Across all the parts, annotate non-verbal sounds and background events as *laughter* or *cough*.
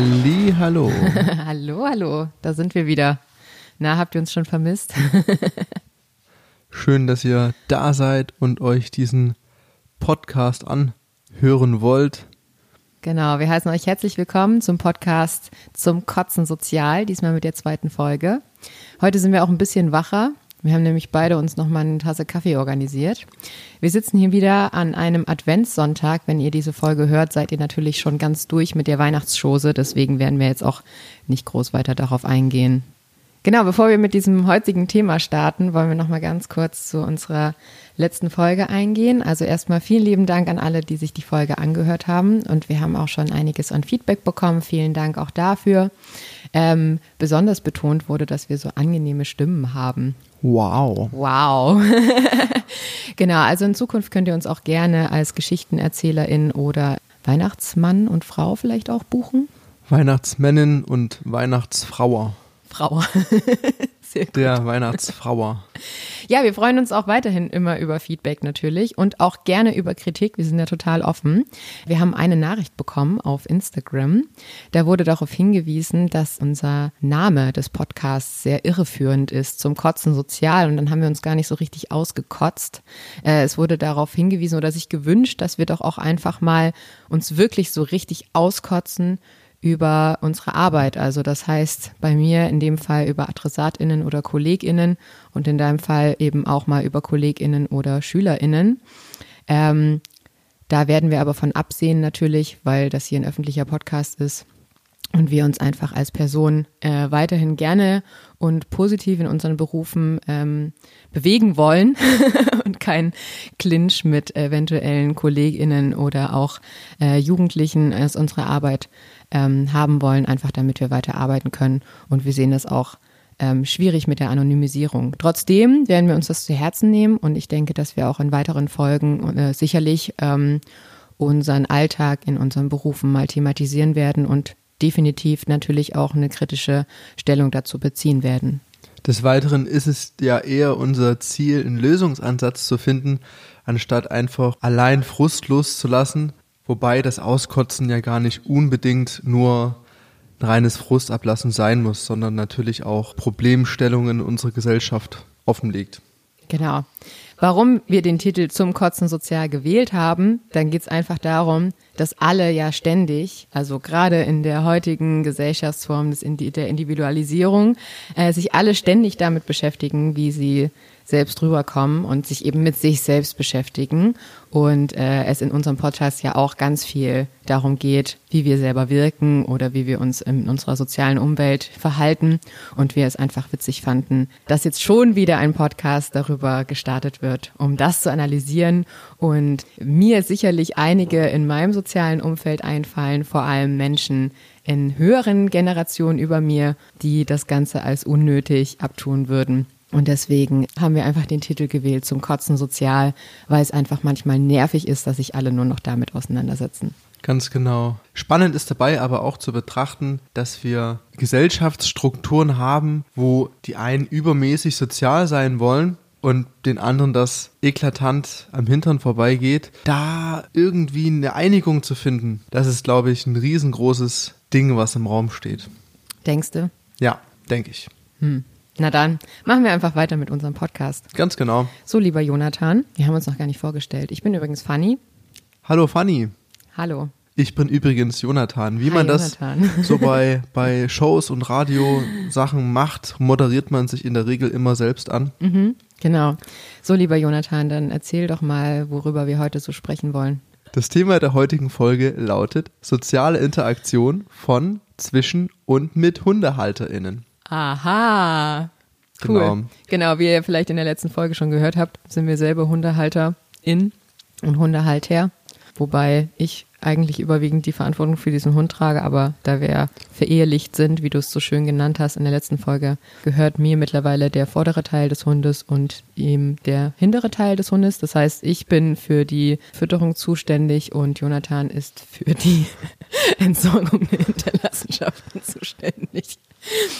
Halli, hallo. *laughs* hallo, hallo, da sind wir wieder. Na, habt ihr uns schon vermisst? *laughs* Schön, dass ihr da seid und euch diesen Podcast anhören wollt. Genau, wir heißen euch herzlich willkommen zum Podcast zum Kotzen Sozial, diesmal mit der zweiten Folge. Heute sind wir auch ein bisschen wacher. Wir haben nämlich beide uns nochmal eine Tasse Kaffee organisiert. Wir sitzen hier wieder an einem Adventssonntag. Wenn ihr diese Folge hört, seid ihr natürlich schon ganz durch mit der Weihnachtsschose. Deswegen werden wir jetzt auch nicht groß weiter darauf eingehen. Genau, bevor wir mit diesem heutigen Thema starten, wollen wir nochmal ganz kurz zu unserer letzten Folge eingehen. Also erstmal vielen lieben Dank an alle, die sich die Folge angehört haben. Und wir haben auch schon einiges an Feedback bekommen. Vielen Dank auch dafür. Ähm, besonders betont wurde, dass wir so angenehme Stimmen haben. Wow. Wow. *laughs* genau, also in Zukunft könnt ihr uns auch gerne als Geschichtenerzählerin oder Weihnachtsmann und Frau vielleicht auch buchen. Weihnachtsmännin und Weihnachtsfrauer. Frau. *laughs* Sehr gut. Der Weihnachtsfrauer. Ja, wir freuen uns auch weiterhin immer über Feedback natürlich und auch gerne über Kritik. Wir sind ja total offen. Wir haben eine Nachricht bekommen auf Instagram. Da wurde darauf hingewiesen, dass unser Name des Podcasts sehr irreführend ist zum Kotzen sozial und dann haben wir uns gar nicht so richtig ausgekotzt. Äh, es wurde darauf hingewiesen oder sich gewünscht, dass wir doch auch einfach mal uns wirklich so richtig auskotzen über unsere Arbeit. Also das heißt bei mir in dem Fall über Adressatinnen oder Kolleginnen und in deinem Fall eben auch mal über Kolleginnen oder Schülerinnen. Ähm, da werden wir aber von absehen natürlich, weil das hier ein öffentlicher Podcast ist und wir uns einfach als Person äh, weiterhin gerne und positiv in unseren Berufen ähm, bewegen wollen *laughs* und kein Clinch mit eventuellen Kolleginnen oder auch äh, Jugendlichen aus unserer Arbeit ähm, haben wollen, einfach damit wir weiter arbeiten können. Und wir sehen das auch ähm, schwierig mit der Anonymisierung. Trotzdem werden wir uns das zu Herzen nehmen und ich denke, dass wir auch in weiteren Folgen äh, sicherlich ähm, unseren Alltag in unseren Berufen mal thematisieren werden und definitiv natürlich auch eine kritische Stellung dazu beziehen werden. Des Weiteren ist es ja eher unser Ziel, einen Lösungsansatz zu finden, anstatt einfach allein frustlos zu lassen, Wobei das Auskotzen ja gar nicht unbedingt nur ein reines Frustablassen sein muss, sondern natürlich auch Problemstellungen unserer Gesellschaft offenlegt. Genau. Warum wir den Titel zum Kotzen sozial gewählt haben, dann geht es einfach darum, dass alle ja ständig, also gerade in der heutigen Gesellschaftsform des, der Individualisierung, äh, sich alle ständig damit beschäftigen, wie sie selbst rüberkommen und sich eben mit sich selbst beschäftigen. Und äh, es in unserem Podcast ja auch ganz viel darum geht, wie wir selber wirken oder wie wir uns in unserer sozialen Umwelt verhalten. Und wir es einfach witzig fanden, dass jetzt schon wieder ein Podcast darüber gestartet wird, um das zu analysieren. Und mir sicherlich einige in meinem sozialen Umfeld einfallen, vor allem Menschen, in höheren Generationen über mir, die das Ganze als unnötig abtun würden. Und deswegen haben wir einfach den Titel gewählt zum Kotzen sozial, weil es einfach manchmal nervig ist, dass sich alle nur noch damit auseinandersetzen. Ganz genau. Spannend ist dabei aber auch zu betrachten, dass wir Gesellschaftsstrukturen haben, wo die einen übermäßig sozial sein wollen und den anderen das eklatant am Hintern vorbeigeht. Da irgendwie eine Einigung zu finden, das ist, glaube ich, ein riesengroßes Ding, was im Raum steht. Denkst du? Ja, denke ich. Hm. Na dann, machen wir einfach weiter mit unserem Podcast. Ganz genau. So, lieber Jonathan, wir haben uns noch gar nicht vorgestellt. Ich bin übrigens Fanny. Hallo Fanny. Hallo. Ich bin übrigens Jonathan. Wie Hi, man das Jonathan. *laughs* so bei, *laughs* bei Shows und Radiosachen macht, moderiert man sich in der Regel immer selbst an. Mhm, genau. So, lieber Jonathan, dann erzähl doch mal, worüber wir heute so sprechen wollen. Das Thema der heutigen Folge lautet soziale Interaktion von, zwischen und mit HundehalterInnen. Aha. Cool. Genau. genau, wie ihr vielleicht in der letzten Folge schon gehört habt, sind wir selber Hundehalter in und Hundehalter. Wobei ich eigentlich überwiegend die Verantwortung für diesen Hund trage, aber da wir verehelicht sind, wie du es so schön genannt hast in der letzten Folge, gehört mir mittlerweile der vordere Teil des Hundes und ihm der hintere Teil des Hundes. Das heißt, ich bin für die Fütterung zuständig und Jonathan ist für die *laughs* Entsorgung der Hinterlassenschaften zuständig.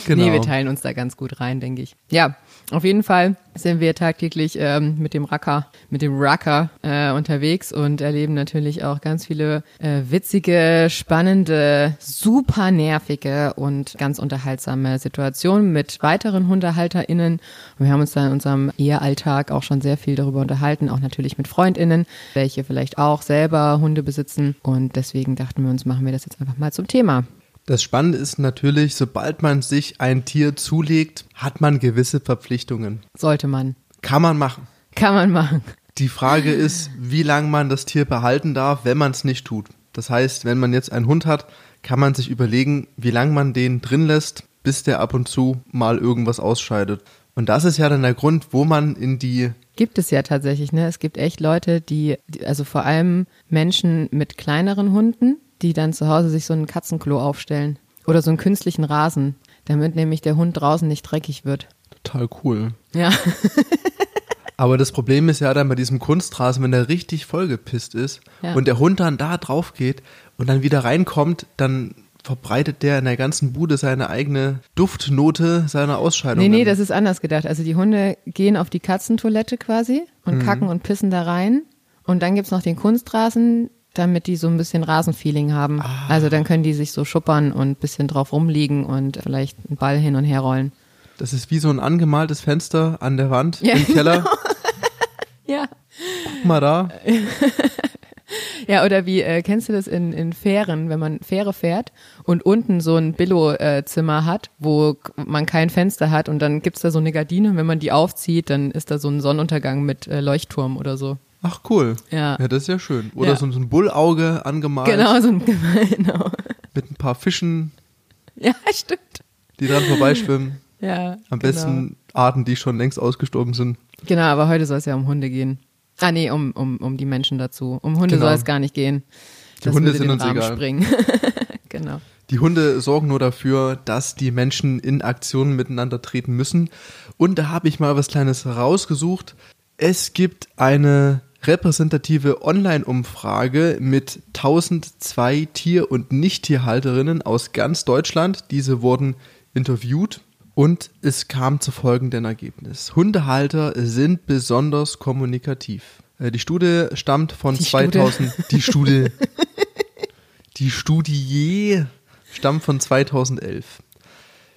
Genau. Nee, wir teilen uns da ganz gut rein, denke ich. Ja, auf jeden Fall sind wir tagtäglich ähm, mit dem Racker, mit dem Racker äh, unterwegs und erleben natürlich auch ganz viele äh, witzige, spannende, super nervige und ganz unterhaltsame Situationen mit weiteren HundehalterInnen. Und wir haben uns da in unserem Ehealltag auch schon sehr viel darüber unterhalten, auch natürlich mit FreundInnen, welche vielleicht auch selber Hunde besitzen. Und deswegen dachten wir uns, machen wir das jetzt einfach mal zum Thema. Das Spannende ist natürlich, sobald man sich ein Tier zulegt, hat man gewisse Verpflichtungen. Sollte man. Kann man machen. Kann man machen. Die Frage ist, wie lange man das Tier behalten darf, wenn man es nicht tut. Das heißt, wenn man jetzt einen Hund hat, kann man sich überlegen, wie lange man den drin lässt, bis der ab und zu mal irgendwas ausscheidet. Und das ist ja dann der Grund, wo man in die Gibt es ja tatsächlich, ne? Es gibt echt Leute, die, die- also vor allem Menschen mit kleineren Hunden, die dann zu Hause sich so ein Katzenklo aufstellen. Oder so einen künstlichen Rasen, damit nämlich der Hund draußen nicht dreckig wird. total cool. Ja. *laughs* Aber das Problem ist ja dann bei diesem Kunstrasen, wenn der richtig vollgepisst ist Ja. und der Hund dann da drauf geht und dann wieder reinkommt, dann verbreitet der in der ganzen Bude seine eigene Duftnote seiner Ausscheidung. Nee, nee, das ist anders gedacht. Also die Hunde gehen auf die Katzentoilette quasi und Mhm. kacken und pissen da rein. Und dann gibt's noch den Kunstrasen, damit die so ein bisschen Rasenfeeling haben. Ah. Also dann können die sich so schuppern und ein bisschen drauf rumliegen und vielleicht einen Ball hin und her rollen. Das ist wie so ein angemaltes Fenster an der Wand Ja, im Keller. *laughs* Ja. Guck mal da. *laughs* *laughs* Ja, oder wie, äh, kennst du das in, in Fähren, wenn man Fähre fährt und unten so ein Billo-Zimmer hat, wo man kein Fenster hat und dann gibt's da so eine Gardine und wenn man die aufzieht, dann ist da so ein Sonnenuntergang mit äh, Leuchtturm oder so. Ach cool. Ja. Ja, das ist ja schön. Oder Ja. so, so ein Bullauge angemalt Genau, so ein, *laughs* genau. mit ein paar Fischen, Ja, *laughs* stimmt. die dran vorbeischwimmen. Ja. Am genau. besten Arten, die schon längst ausgestorben sind. Genau, aber heute soll es ja um Hunde gehen. Ah, nee, um, um, um die Menschen dazu. Um Hunde Genau. soll es gar nicht gehen. Die Hunde sind uns Rahmen egal. Springen. *laughs* genau. Die Hunde sorgen nur dafür, dass die Menschen in Aktionen miteinander treten müssen. Und da habe ich mal was Kleines rausgesucht. Es gibt eine repräsentative Online-Umfrage mit 1002 Tier- und Nicht-Tierhalterinnen aus ganz Deutschland. Diese wurden interviewt und es kam zu folgendem Ergebnis. Hundehalter sind besonders kommunikativ. Äh, Die Studie stammt von Die Studie. 2000. *laughs* Die Studie. Die Studie stammt von 2011.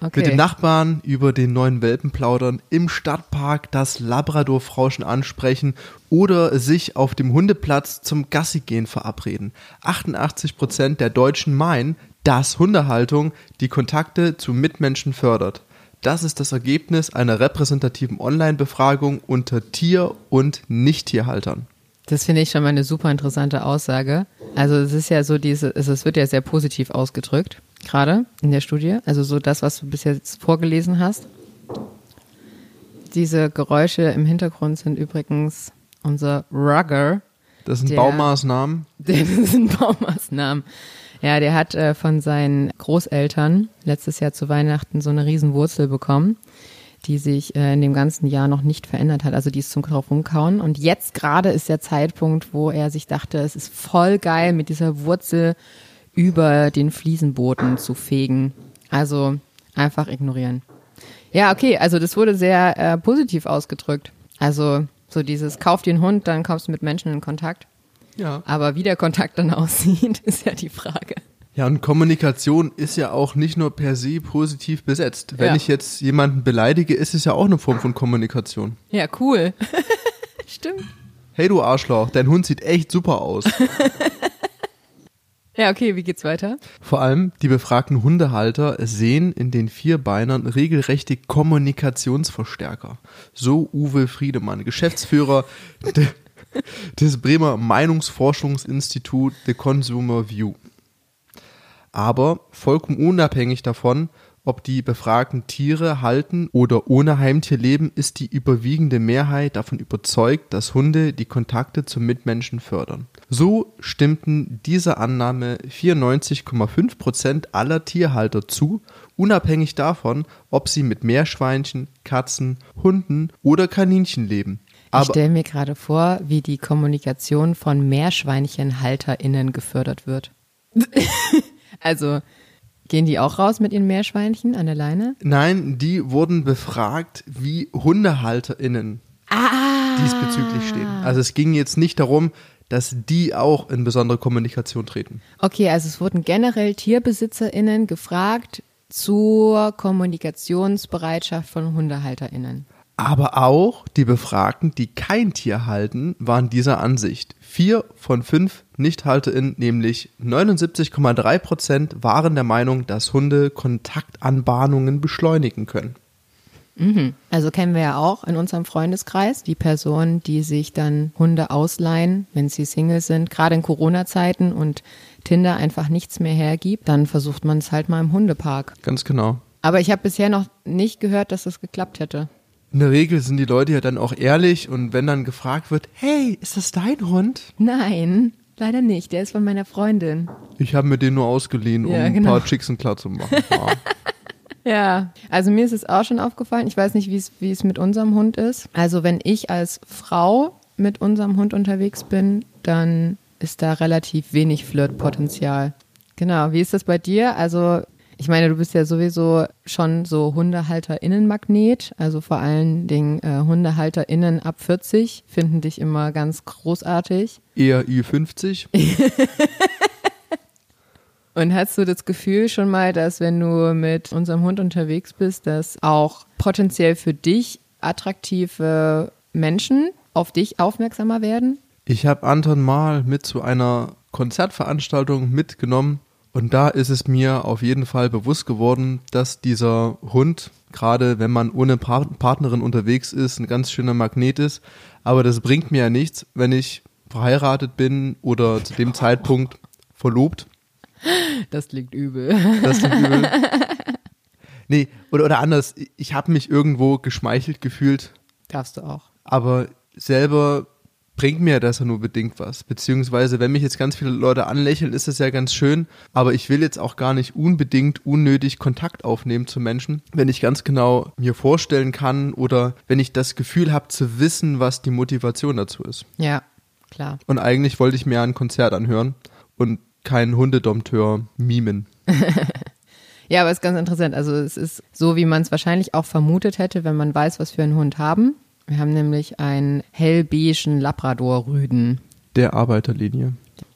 Okay. Mit dem Nachbarn über den neuen Welpen plaudern, im Stadtpark das Labrador-Frauschen ansprechen oder sich auf dem Hundeplatz zum Gassigehen verabreden. 88% der Deutschen meinen, dass Hundehaltung die Kontakte zu Mitmenschen fördert. Das ist das Ergebnis einer repräsentativen Online-Befragung unter Tier- und Nicht-Tierhaltern. Das finde ich schon mal eine super interessante Aussage. Also es ist ja so diese, es wird ja sehr positiv ausgedrückt, gerade in der Studie. Also so das, was du bis jetzt vorgelesen hast. Diese Geräusche im Hintergrund sind übrigens unser Rugger. Das sind Der- Baumaßnahmen. *laughs* Das sind Baumaßnahmen. Ja, der hat äh, von seinen Großeltern letztes Jahr zu Weihnachten so eine riesen Wurzel bekommen, die sich äh, in dem ganzen Jahr noch nicht verändert hat. Also die ist zum drauf rumkauen. Und jetzt gerade ist der Zeitpunkt, wo er sich dachte, es ist voll geil, mit dieser Wurzel über den Fliesenboden zu fegen. Also einfach ignorieren. Ja, okay, also das wurde sehr äh, positiv ausgedrückt. Also so dieses, kauf einen Hund, dann kommst du mit Menschen in Kontakt. Ja. Aber wie der Kontakt dann *laughs* aussieht, ist ja die Frage. Ja, und Kommunikation ist ja auch nicht nur per se positiv besetzt. Wenn Ja. ich jetzt jemanden beleidige, ist es ja auch eine Form von Kommunikation. Ja, cool. *laughs* Stimmt. Hey du Arschloch, dein Hund sieht echt super aus. *laughs* Ja, okay, wie geht's weiter? Vor allem die befragten Hundehalter sehen in den Vierbeinern regelrechte Kommunikationsverstärker. So Uwe Friedemann, Geschäftsführer *laughs* des Bremer Meinungsforschungsinstitut The Consumer View. Aber vollkommen unabhängig davon, ob die befragten Tiere halten oder ohne Heimtier leben, ist die überwiegende Mehrheit davon überzeugt, dass Hunde die Kontakte zum Mitmenschen fördern. So stimmten dieser Annahme 94,5 Prozent aller Tierhalter zu, unabhängig davon, ob sie mit Meerschweinchen, Katzen, Hunden oder Kaninchen leben. Ich Aber stelle mir gerade vor, wie die Kommunikation von Meerschweinchenhalterinnen gefördert wird. *laughs* also, Gehen die auch raus mit ihren Meerschweinchen an der Leine? Nein, die wurden befragt, wie HundehalterInnen Ah. diesbezüglich stehen. Also es ging jetzt nicht darum, dass die auch in besondere Kommunikation treten. Okay, also es wurden generell TierbesitzerInnen gefragt zur Kommunikationsbereitschaft von HundehalterInnen. Aber auch die Befragten, die kein Tier halten, waren dieser Ansicht. Vier von fünf NichthalterInnen, nämlich 79,3 Prozent, waren der Meinung, dass Hunde Kontaktanbahnungen beschleunigen können. Also kennen wir ja auch in unserem Freundeskreis die Personen, die sich dann Hunde ausleihen, wenn sie Single sind, gerade in Corona-Zeiten und Tinder einfach nichts mehr hergibt, dann versucht man es halt mal im Hundepark. Ganz genau. Aber ich habe bisher noch nicht gehört, dass das geklappt hätte. In der Regel sind die Leute ja dann auch ehrlich und wenn dann gefragt wird, hey, ist das dein Hund? Nein, leider nicht. Der ist von meiner Freundin. Ich habe mir den nur ausgeliehen, um Ja, ein genau. paar Chicksen klar zu machen. *laughs* Ja. Ja, also mir ist es auch schon aufgefallen. Ich weiß nicht, wie es, wie es mit unserem Hund ist. Also wenn ich als Frau mit unserem Hund unterwegs bin, dann ist da relativ wenig Flirtpotenzial. Genau, wie ist das bei dir? Also ich meine, du bist ja sowieso schon so HundehalterInnen-Magnet. Also vor allen Dingen äh, HundehalterInnen ab 40 finden dich immer ganz großartig. Eher Ü50. *laughs* Und hast du das Gefühl schon mal, dass wenn du mit unserem Hund unterwegs bist, dass auch potenziell für dich attraktive Menschen auf dich aufmerksamer werden? Ich habe Anton mal mit zu einer Konzertveranstaltung mitgenommen und da ist es mir auf jeden Fall bewusst geworden, dass dieser Hund, gerade wenn man ohne Pa- Partnerin unterwegs ist, ein ganz schöner Magnet ist. Aber das bringt mir ja nichts, wenn ich verheiratet bin oder zu dem Zeitpunkt verlobt. Das klingt übel. Das klingt übel. Nee, oder, oder anders, ich habe mich irgendwo geschmeichelt gefühlt, Darfst du auch. aber selber bringt mir das ja nur bedingt was. Beziehungsweise, wenn mich jetzt ganz viele Leute anlächeln, ist das ja ganz schön, aber ich will jetzt auch gar nicht unbedingt unnötig Kontakt aufnehmen zu Menschen, wenn ich ganz genau mir vorstellen kann oder wenn ich das Gefühl habe zu wissen, was die Motivation dazu ist. Ja, klar. Und eigentlich wollte ich mir ein Konzert anhören und keinen Hundedompteur mimen. *laughs* Ja, aber es ist ganz interessant. Also es ist so, wie man es wahrscheinlich auch vermutet hätte, wenn man weiß, was für einen Hund haben. Wir haben nämlich einen hellbeigen Labrador-Rüden. Der Arbeiterlinie.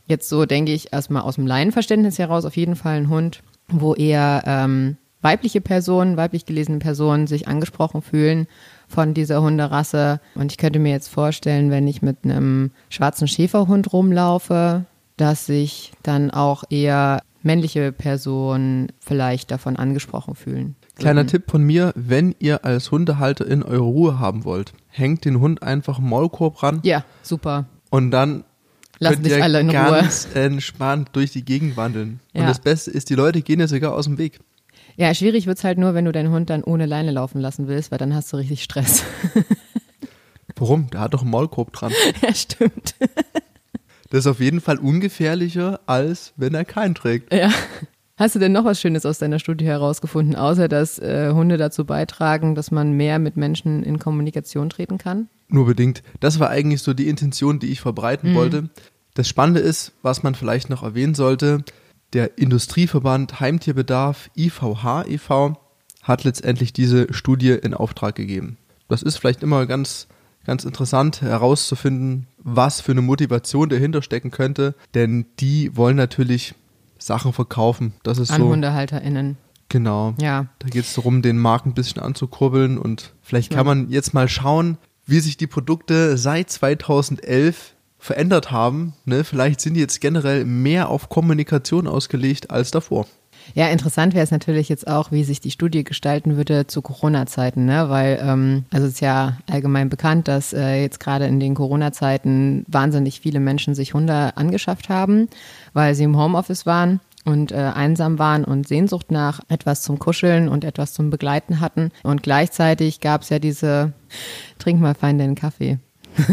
Jetzt so denke ich erstmal aus dem Laienverständnis heraus auf jeden Fall ein Hund, wo eher ähm, weibliche Personen, weiblich gelesene Personen sich angesprochen fühlen von dieser Hunderasse. Und ich könnte mir jetzt vorstellen, wenn ich mit einem schwarzen Schäferhund rumlaufe, dass sich dann auch eher männliche Personen vielleicht davon angesprochen fühlen. Kleiner Tipp von mir, wenn ihr als Hundehalterin eure Ruhe haben wollt, hängt den Hund einfach im Maulkorb ran Ja, super. und dann Lassen dich alle in Ruhe. ganz entspannt durch die Gegend wandeln. Und Ja. das Beste ist, die Leute gehen ja sogar aus dem Weg. Ja, schwierig wird's halt nur, wenn du deinen Hund dann ohne Leine laufen lassen willst, weil dann hast du richtig Stress. *laughs* Warum? Der hat doch einen Maulkorb dran. *laughs* ja, stimmt. Das ist auf jeden Fall ungefährlicher, als wenn er keinen trägt. Ja. Hast du denn noch was Schönes aus deiner Studie herausgefunden, außer dass äh, Hunde dazu beitragen, dass man mehr mit Menschen in Kommunikation treten kann? Nur bedingt. Das war eigentlich so die Intention, die ich verbreiten wollte. Das Spannende ist, was man vielleicht noch erwähnen sollte, der Industrieverband Heimtierbedarf IVH e.V. hat letztendlich diese Studie in Auftrag gegeben. Das ist vielleicht immer ganz, ganz interessant herauszufinden, was für eine Motivation dahinter stecken könnte, denn die wollen natürlich Sachen verkaufen. Das ist An so. HundehalterInnen. Genau. Ja. Da geht es darum, den Markt ein bisschen anzukurbeln und vielleicht kann man jetzt mal schauen, wie sich die Produkte seit 2011 verändert haben. Ne? Vielleicht sind die jetzt generell mehr auf Kommunikation ausgelegt als davor. Ja, interessant wäre es natürlich jetzt auch, wie sich die Studie gestalten würde zu Corona-Zeiten, ne? Weil, ähm, also es ist ja allgemein bekannt, dass äh, jetzt gerade in den Corona-Zeiten wahnsinnig viele Menschen sich Hunde angeschafft haben, weil sie im Homeoffice waren und äh, einsam waren und Sehnsucht nach etwas zum Kuscheln und etwas zum Begleiten hatten. Und gleichzeitig gab es ja diese, trink mal fein deinen Kaffee. *laughs*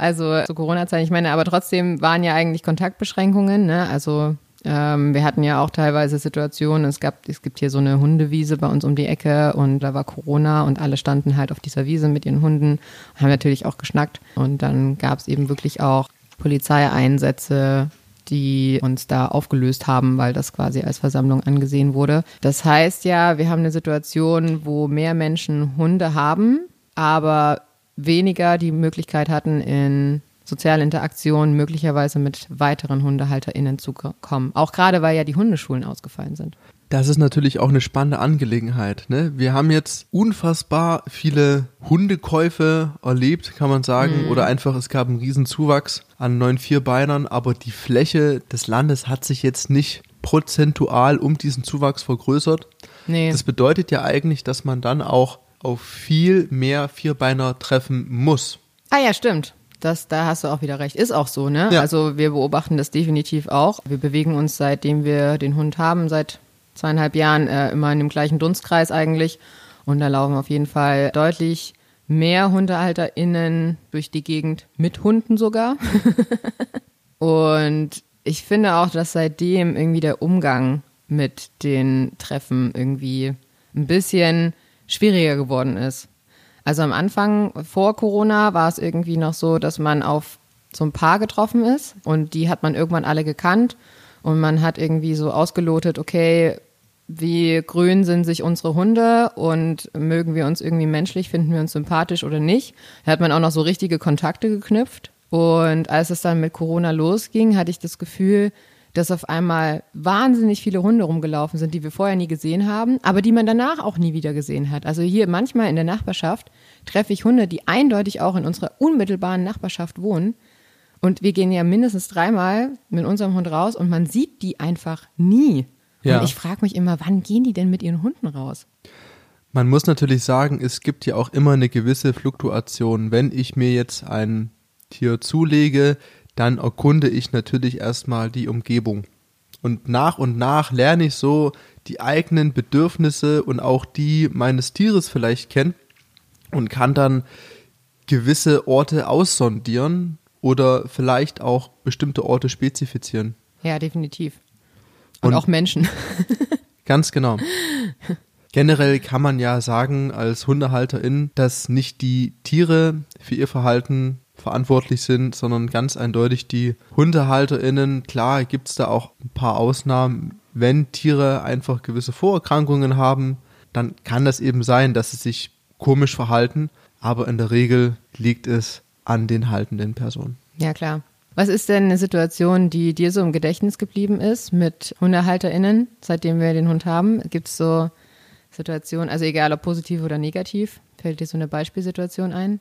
Also zu Corona-Zeiten, ich meine, aber trotzdem waren ja eigentlich Kontaktbeschränkungen, ne? Also ähm, wir hatten ja auch teilweise Situationen, es gab, es gibt hier so eine Hundewiese bei uns um die Ecke und da war Corona und alle standen halt auf dieser Wiese mit ihren Hunden und haben natürlich auch geschnackt. Und dann gab es eben wirklich auch Polizeieinsätze, die uns da aufgelöst haben, weil das quasi als Versammlung angesehen wurde. Das heißt ja, wir haben eine Situation, wo mehr Menschen Hunde haben, aber weniger die Möglichkeit hatten, in soziale Interaktion möglicherweise mit weiteren HundehalterInnen zu kommen. Auch gerade, weil ja die Hundeschulen ausgefallen sind. Das ist natürlich auch eine spannende Angelegenheit. Ne? Wir haben jetzt unfassbar viele Hundekäufe erlebt, kann man sagen, mhm. oder einfach es gab einen riesen Zuwachs an neuen Vierbeinern, aber die Fläche des Landes hat sich jetzt nicht prozentual um diesen Zuwachs vergrößert. Nee. Das bedeutet ja eigentlich, dass man dann auch auf viel mehr Vierbeiner treffen muss. Ah ja, stimmt. Das, da hast du auch wieder recht. Ist auch so, ne? Ja. Also wir beobachten das definitiv auch. Wir bewegen uns, seitdem wir den Hund haben, seit zweieinhalb Jahren äh, immer in dem gleichen Dunstkreis eigentlich. Und da laufen auf jeden Fall deutlich mehr HundehalterInnen durch die Gegend, mit Hunden sogar. *laughs* und ich finde auch, dass seitdem irgendwie der Umgang mit den Treffen irgendwie ein bisschen schwieriger geworden ist. Also am Anfang vor Corona war es irgendwie noch so, dass man auf so ein Paar getroffen ist und die hat man irgendwann alle gekannt und man hat irgendwie so ausgelotet, okay, wie grün sind sich unsere Hunde und mögen wir uns irgendwie menschlich, finden wir uns sympathisch oder nicht. Da hat man auch noch so richtige Kontakte geknüpft. Und als es dann mit Corona losging, hatte ich das Gefühl, dass auf einmal wahnsinnig viele Hunde rumgelaufen sind, die wir vorher nie gesehen haben, aber die man danach auch nie wieder gesehen hat. Also hier manchmal in der Nachbarschaft treffe ich Hunde, die eindeutig auch in unserer unmittelbaren Nachbarschaft wohnen. Und wir gehen ja mindestens dreimal mit unserem Hund raus und man sieht die einfach nie. Ja. Und ich frage mich immer, wann gehen die denn mit ihren Hunden raus? Man muss natürlich sagen, es gibt ja auch immer eine gewisse Fluktuation. Wenn ich mir jetzt ein Tier zulege, dann erkunde ich natürlich erstmal die Umgebung. Und nach und nach lerne ich so die eigenen Bedürfnisse und auch die meines Tieres vielleicht kennen und kann dann gewisse Orte aussondieren oder vielleicht auch bestimmte Orte spezifizieren. Ja, definitiv. Und, und auch Menschen. *laughs* ganz genau. Generell kann man ja sagen als Hundehalterin, dass nicht die Tiere für ihr Verhalten verantwortlich sind, sondern ganz eindeutig die HundehalterInnen. Klar gibt es da auch ein paar Ausnahmen. Wenn Tiere einfach gewisse Vorerkrankungen haben, dann kann das eben sein, dass sie sich komisch verhalten, aber in der Regel liegt es an den haltenden Personen. Ja, klar. Was ist denn eine Situation, die dir so im Gedächtnis geblieben ist mit HundehalterInnen, seitdem wir den Hund haben? Gibt es so Situationen, also egal ob positiv oder negativ, fällt dir so eine Beispielsituation ein?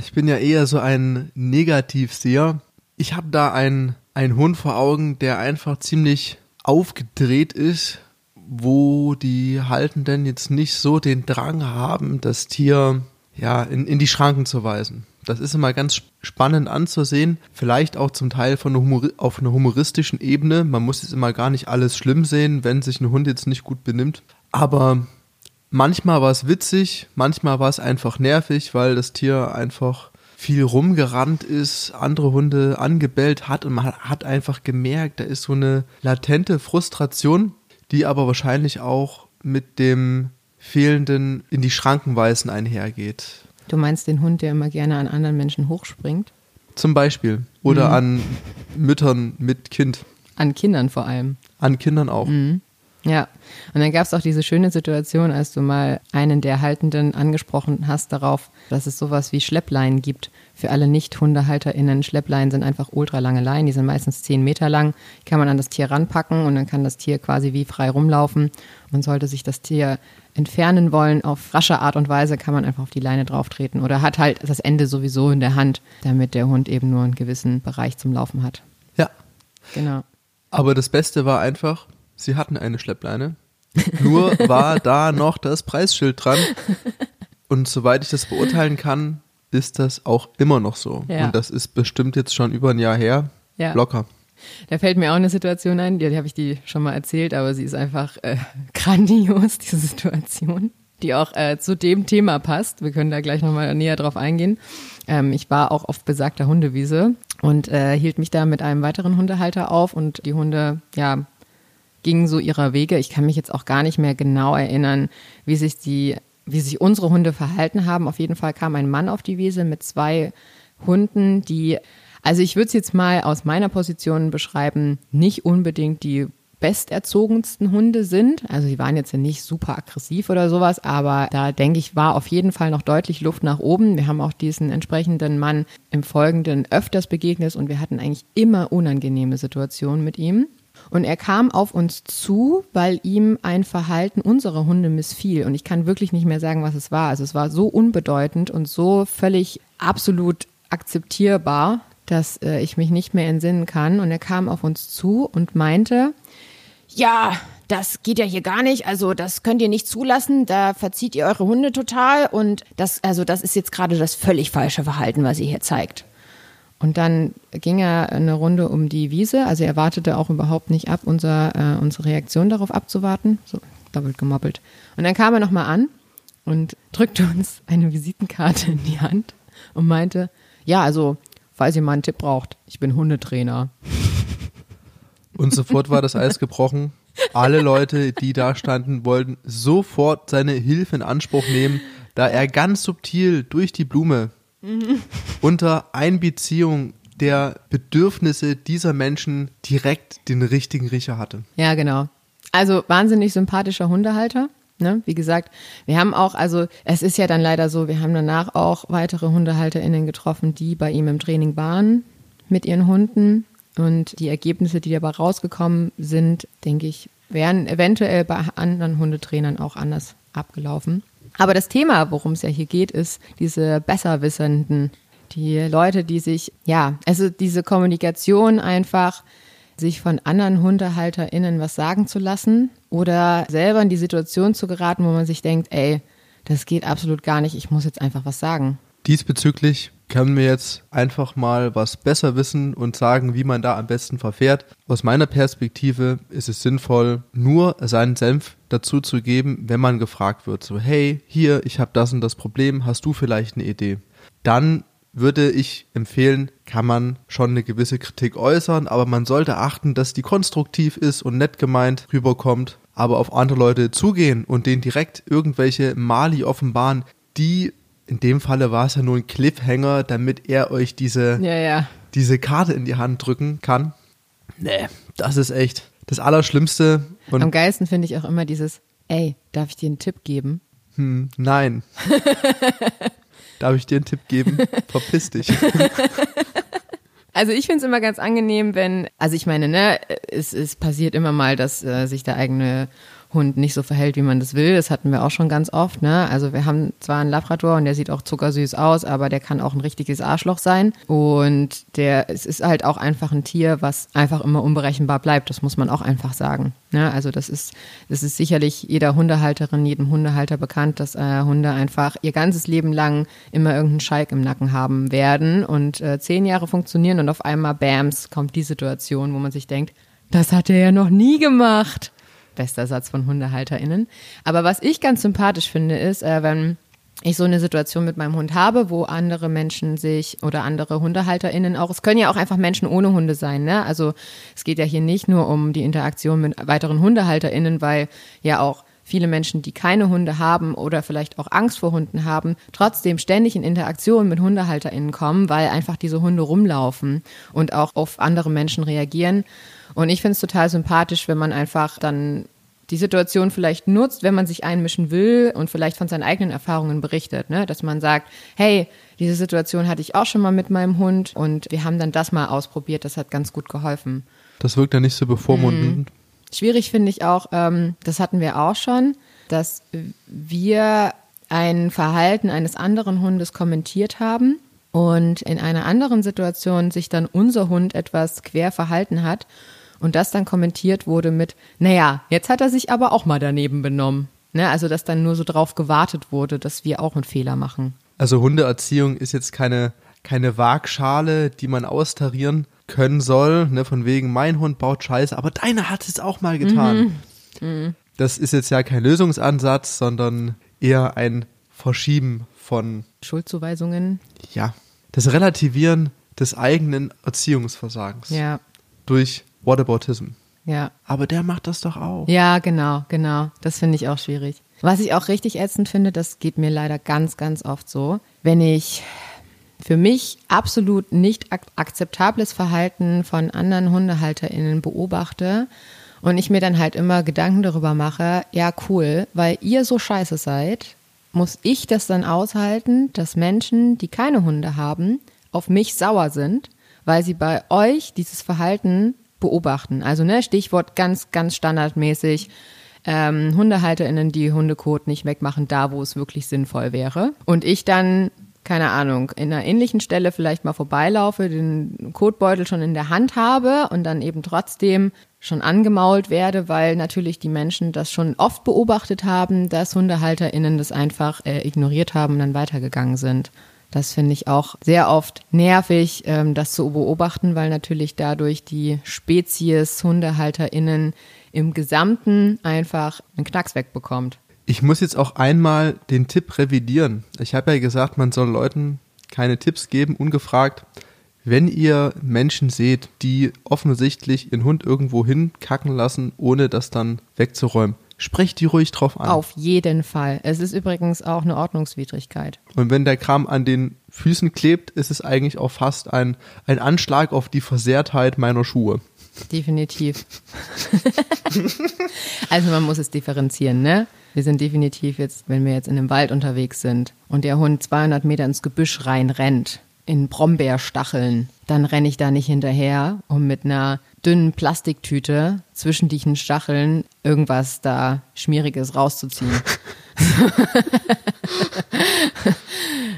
Ich bin ja eher so ein Negativseher. Ich habe da einen, einen Hund vor Augen, der einfach ziemlich aufgedreht ist, wo die Haltenden jetzt nicht so den Drang haben, das Tier ja in, in die Schranken zu weisen. Das ist immer ganz spannend anzusehen. Vielleicht auch zum Teil von einer auf einer humoristischen Ebene. Man muss jetzt immer gar nicht alles schlimm sehen, wenn sich ein Hund jetzt nicht gut benimmt. Aber manchmal war es witzig, manchmal war es einfach nervig, weil das Tier einfach viel rumgerannt ist, andere Hunde angebellt hat und man hat einfach gemerkt, da ist so eine latente Frustration, die aber wahrscheinlich auch mit dem fehlenden in die Schranken weisen einhergeht. Du meinst den Hund, der immer gerne an anderen Menschen hochspringt? Zum Beispiel. Oder mhm. an Müttern mit Kind. An Kindern vor allem. An Kindern auch. Mhm. Ja, und dann gab es auch diese schöne Situation, als du mal einen der Haltenden angesprochen hast darauf, dass es sowas wie Schleppleinen gibt. Für alle Nicht-HundehalterInnen, Schleppleinen sind einfach ultralange Leinen, die sind meistens zehn Meter lang, die kann man an das Tier ranpacken und dann kann das Tier quasi wie frei rumlaufen. Man sollte sich das Tier entfernen wollen auf rasche Art und Weise, kann man einfach auf die Leine drauftreten oder hat halt das Ende sowieso in der Hand, damit der Hund eben nur einen gewissen Bereich zum Laufen hat. Ja. Genau. Aber das Beste war einfach, sie hatten eine Schleppleine. Nur war da noch das Preisschild dran. Und soweit ich das beurteilen kann, ist das auch immer noch so. Ja. Und das ist bestimmt jetzt schon über ein Jahr her. Ja. Locker. Da fällt mir auch eine Situation ein, die, die habe ich die schon mal erzählt, aber sie ist einfach äh, *laughs* grandios, diese Situation, die auch äh, zu dem Thema passt. Wir können da gleich nochmal näher drauf eingehen. Ähm, ich war auch auf besagter Hundewiese und äh, hielt mich da mit einem weiteren Hundehalter auf und die Hunde, ja, gingen so ihrer Wege. Ich kann mich jetzt auch gar nicht mehr genau erinnern, wie sich die, wie sich unsere Hunde verhalten haben. Auf jeden Fall kam ein Mann auf die Wiese mit zwei Hunden, die Also ich würde es jetzt mal aus meiner Position beschreiben, nicht unbedingt die besterzogensten Hunde sind. Also sie waren jetzt ja nicht super aggressiv oder sowas, aber da denke ich, war auf jeden Fall noch deutlich Luft nach oben. Wir haben auch diesen entsprechenden Mann im Folgenden öfters begegnet und wir hatten eigentlich immer unangenehme Situationen mit ihm. Und er kam auf uns zu, weil ihm ein Verhalten unserer Hunde missfiel. Und ich kann wirklich nicht mehr sagen, was es war. Also es war so unbedeutend und so völlig absolut akzeptierbar, dass äh, ich mich nicht mehr entsinnen kann. Und er kam auf uns zu und meinte, ja, das geht ja hier gar nicht, also das könnt ihr nicht zulassen, da verzieht ihr eure Hunde total und das, also das ist jetzt gerade das völlig falsche Verhalten, was ihr hier zeigt. Und dann ging er eine Runde um die Wiese, also er wartete auch überhaupt nicht ab, unser, äh, unsere Reaktion darauf abzuwarten, so doppelt gemoppelt. Und dann kam er nochmal an und drückte uns eine Visitenkarte in die Hand und meinte, ja, also, falls ihr mal einen Tipp braucht, ich bin Hundetrainer. Und sofort war das Eis gebrochen. Alle Leute, die da standen, wollten sofort seine Hilfe in Anspruch nehmen, da er ganz subtil durch die Blume mhm. *laughs* unter Einbeziehung der Bedürfnisse dieser Menschen direkt den richtigen Riecher hatte. Ja, genau. Also wahnsinnig sympathischer Hundehalter. Ne? Wie gesagt, wir haben auch, also es ist ja dann leider so, wir haben danach auch weitere HundehalterInnen getroffen, die bei ihm im Training waren mit ihren Hunden. Und die Ergebnisse, die dabei rausgekommen sind, denke ich, wären eventuell bei anderen Hundetrainern auch anders abgelaufen. Aber das Thema, worum es ja hier geht, ist diese Besserwissenden, die Leute, die sich, ja, also diese Kommunikation einfach, sich von anderen HundehalterInnen was sagen zu lassen oder selber in die Situation zu geraten, wo man sich denkt, ey, das geht absolut gar nicht, ich muss jetzt einfach was sagen. Diesbezüglich können wir jetzt einfach mal was besser wissen und sagen, wie man da am besten verfährt. Aus meiner Perspektive ist es sinnvoll, nur seinen Senf dazu zu geben, wenn man gefragt wird. So, hey, hier, ich habe das und das Problem, hast du vielleicht eine Idee? Dann würde ich empfehlen, kann man schon eine gewisse Kritik äußern, aber man sollte achten, dass die konstruktiv ist und nett gemeint rüberkommt. Aber auf andere Leute zugehen und denen direkt irgendwelche Mali offenbaren, die in dem Falle war es ja nur ein Cliffhanger, damit er euch diese, ja, ja. diese Karte in die Hand drücken kann. Nee, das ist echt das Allerschlimmste. Und Am geilsten finde ich auch immer dieses, ey, darf ich dir einen Tipp geben? Hm, nein. *laughs* darf ich dir einen Tipp geben? Verpiss dich. *laughs* Also ich finde es immer ganz angenehm, wenn, also ich meine, ne, es, es passiert immer mal, dass äh, sich der eigene Hund nicht so verhält, wie man das will. Das hatten wir auch schon ganz oft. Ne? Also wir haben zwar einen Labrador und der sieht auch zuckersüß aus, aber der kann auch ein richtiges Arschloch sein. Und der, es ist halt auch einfach ein Tier, was einfach immer unberechenbar bleibt. Das muss man auch einfach sagen. Ne? Also das ist, das ist sicherlich jeder Hundehalterin, jedem Hundehalter bekannt, dass äh, Hunde einfach ihr ganzes Leben lang immer irgendeinen Schalk im Nacken haben werden und äh, zehn Jahre funktionieren und auf einmal, bams, kommt die Situation, wo man sich denkt, das hat er ja noch nie gemacht bester Satz von HundehalterInnen. Aber was ich ganz sympathisch finde, ist, äh, wenn ich so eine Situation mit meinem Hund habe, wo andere Menschen sich oder andere HundehalterInnen auch, es können ja auch einfach Menschen ohne Hunde sein, ne? Also es geht ja hier nicht nur um die Interaktion mit weiteren HundehalterInnen, weil ja auch viele Menschen, die keine Hunde haben oder vielleicht auch Angst vor Hunden haben, trotzdem ständig in Interaktion mit HundehalterInnen kommen, weil einfach diese Hunde rumlaufen und auch auf andere Menschen reagieren. Und ich finde es total sympathisch, wenn man einfach dann die Situation vielleicht nutzt, wenn man sich einmischen will und vielleicht von seinen eigenen Erfahrungen berichtet, ne? dass man sagt, hey, diese Situation hatte ich auch schon mal mit meinem Hund und wir haben dann das mal ausprobiert, das hat ganz gut geholfen. Das wirkt ja nicht so bevormundend. Mhm. Schwierig finde ich auch, ähm, das hatten wir auch schon, dass wir ein Verhalten eines anderen Hundes kommentiert haben und in einer anderen Situation sich dann unser Hund etwas quer verhalten hat und das dann kommentiert wurde mit, naja, jetzt hat er sich aber auch mal daneben benommen. Ne? Also, dass dann nur so drauf gewartet wurde, dass wir auch einen Fehler machen. Also Hundeerziehung ist jetzt keine, keine Waagschale, die man austarieren können soll, ne? von wegen, mein Hund baut Scheiße, aber deiner hat es auch mal getan. Mhm. Mhm. Das ist jetzt ja kein Lösungsansatz, sondern eher ein Verschieben von Schuldzuweisungen. Ja, das Relativieren des eigenen Erziehungsversagens. Ja. Durch Whataboutism. Ja. Aber der macht das doch auch. Ja, genau, genau. Das finde ich auch schwierig. Was ich auch richtig ätzend finde, das geht mir leider ganz, ganz oft so, wenn ich für mich absolut nicht ak akzeptables Verhalten von anderen HundehalterInnen beobachte und ich mir dann halt immer Gedanken darüber mache, ja cool, weil ihr so scheiße seid, muss ich das dann aushalten, dass Menschen, die keine Hunde haben, auf mich sauer sind, weil sie bei euch dieses Verhalten beobachten. Also ne, Stichwort ganz, ganz standardmäßig. Ähm, HundehalterInnen, die Hundekot nicht wegmachen, da wo es wirklich sinnvoll wäre. Und ich dann keine Ahnung, in einer ähnlichen Stelle vielleicht mal vorbeilaufe, den Kotbeutel schon in der Hand habe und dann eben trotzdem schon angemault werde, weil natürlich die Menschen das schon oft beobachtet haben, dass HundehalterInnen das einfach äh, ignoriert haben und dann weitergegangen sind. Das finde ich auch sehr oft nervig, ähm, das zu beobachten, weil natürlich dadurch die Spezies HundehalterInnen im Gesamten einfach einen Knacks wegbekommt. Ich muss jetzt auch einmal den Tipp revidieren. Ich habe ja gesagt, man soll Leuten keine Tipps geben, ungefragt. Wenn ihr Menschen seht, die offensichtlich ihren Hund irgendwo hinkacken lassen, ohne das dann wegzuräumen, sprecht die ruhig drauf an. Auf jeden Fall. Es ist übrigens auch eine Ordnungswidrigkeit. Und wenn der Kram an den Füßen klebt, ist es eigentlich auch fast ein, ein Anschlag auf die Versehrtheit meiner Schuhe. Definitiv. *laughs* also man muss es differenzieren, ne? Wir sind definitiv jetzt, wenn wir jetzt in einem Wald unterwegs sind und der Hund 200 Meter ins Gebüsch reinrennt, in Brombeerstacheln, dann renne ich da nicht hinterher, um mit einer dünnen Plastiktüte zwischen diesen Stacheln irgendwas da Schmieriges rauszuziehen. *laughs*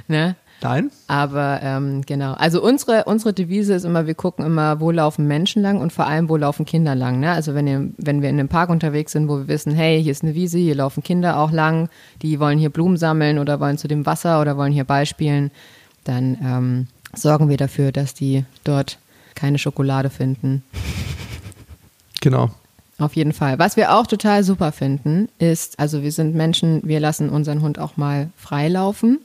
ne? Nein? Aber ähm, genau. Also unsere, unsere Devise ist immer, wir gucken immer, wo laufen Menschen lang und vor allem, wo laufen Kinder lang. Ne? Also wenn, ihr, wenn wir in einem Park unterwegs sind, wo wir wissen, hey, hier ist eine Wiese, hier laufen Kinder auch lang, die wollen hier Blumen sammeln oder wollen zu dem Wasser oder wollen hier Beispielen, dann ähm, sorgen wir dafür, dass die dort keine Schokolade finden. Genau. Auf jeden Fall. Was wir auch total super finden, ist, also wir sind Menschen, wir lassen unseren Hund auch mal freilaufen.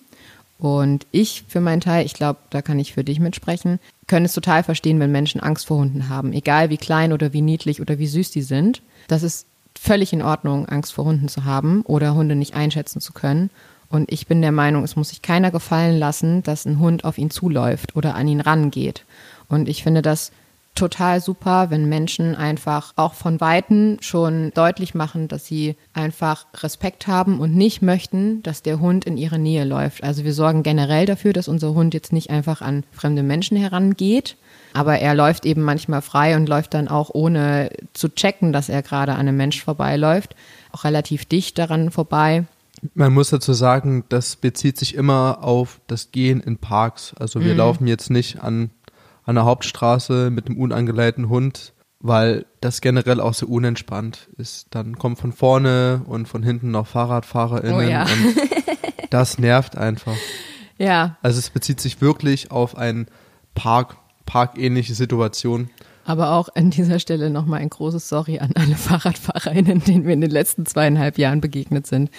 Und ich für meinen Teil, ich glaube, da kann ich für dich mitsprechen, können es total verstehen, wenn Menschen Angst vor Hunden haben. Egal wie klein oder wie niedlich oder wie süß die sind. Das ist völlig in Ordnung, Angst vor Hunden zu haben oder Hunde nicht einschätzen zu können. Und ich bin der Meinung, es muss sich keiner gefallen lassen, dass ein Hund auf ihn zuläuft oder an ihn rangeht. Und ich finde das total super, wenn Menschen einfach auch von Weitem schon deutlich machen, dass sie einfach Respekt haben und nicht möchten, dass der Hund in ihre Nähe läuft. Also wir sorgen generell dafür, dass unser Hund jetzt nicht einfach an fremde Menschen herangeht, aber er läuft eben manchmal frei und läuft dann auch ohne zu checken, dass er gerade an einem Mensch vorbeiläuft, auch relativ dicht daran vorbei. Man muss dazu sagen, das bezieht sich immer auf das Gehen in Parks. Also wir mhm. laufen jetzt nicht an an der Hauptstraße mit einem unangeleiteten Hund, weil das generell auch so unentspannt ist. Dann kommt von vorne und von hinten noch FahrradfahrerInnen oh ja. und *laughs* das nervt einfach. Ja. Also es bezieht sich wirklich auf ein Park, parkähnliche Situation. Aber auch an dieser Stelle nochmal ein großes Sorry an alle FahrradfahrerInnen, denen wir in den letzten zweieinhalb Jahren begegnet sind,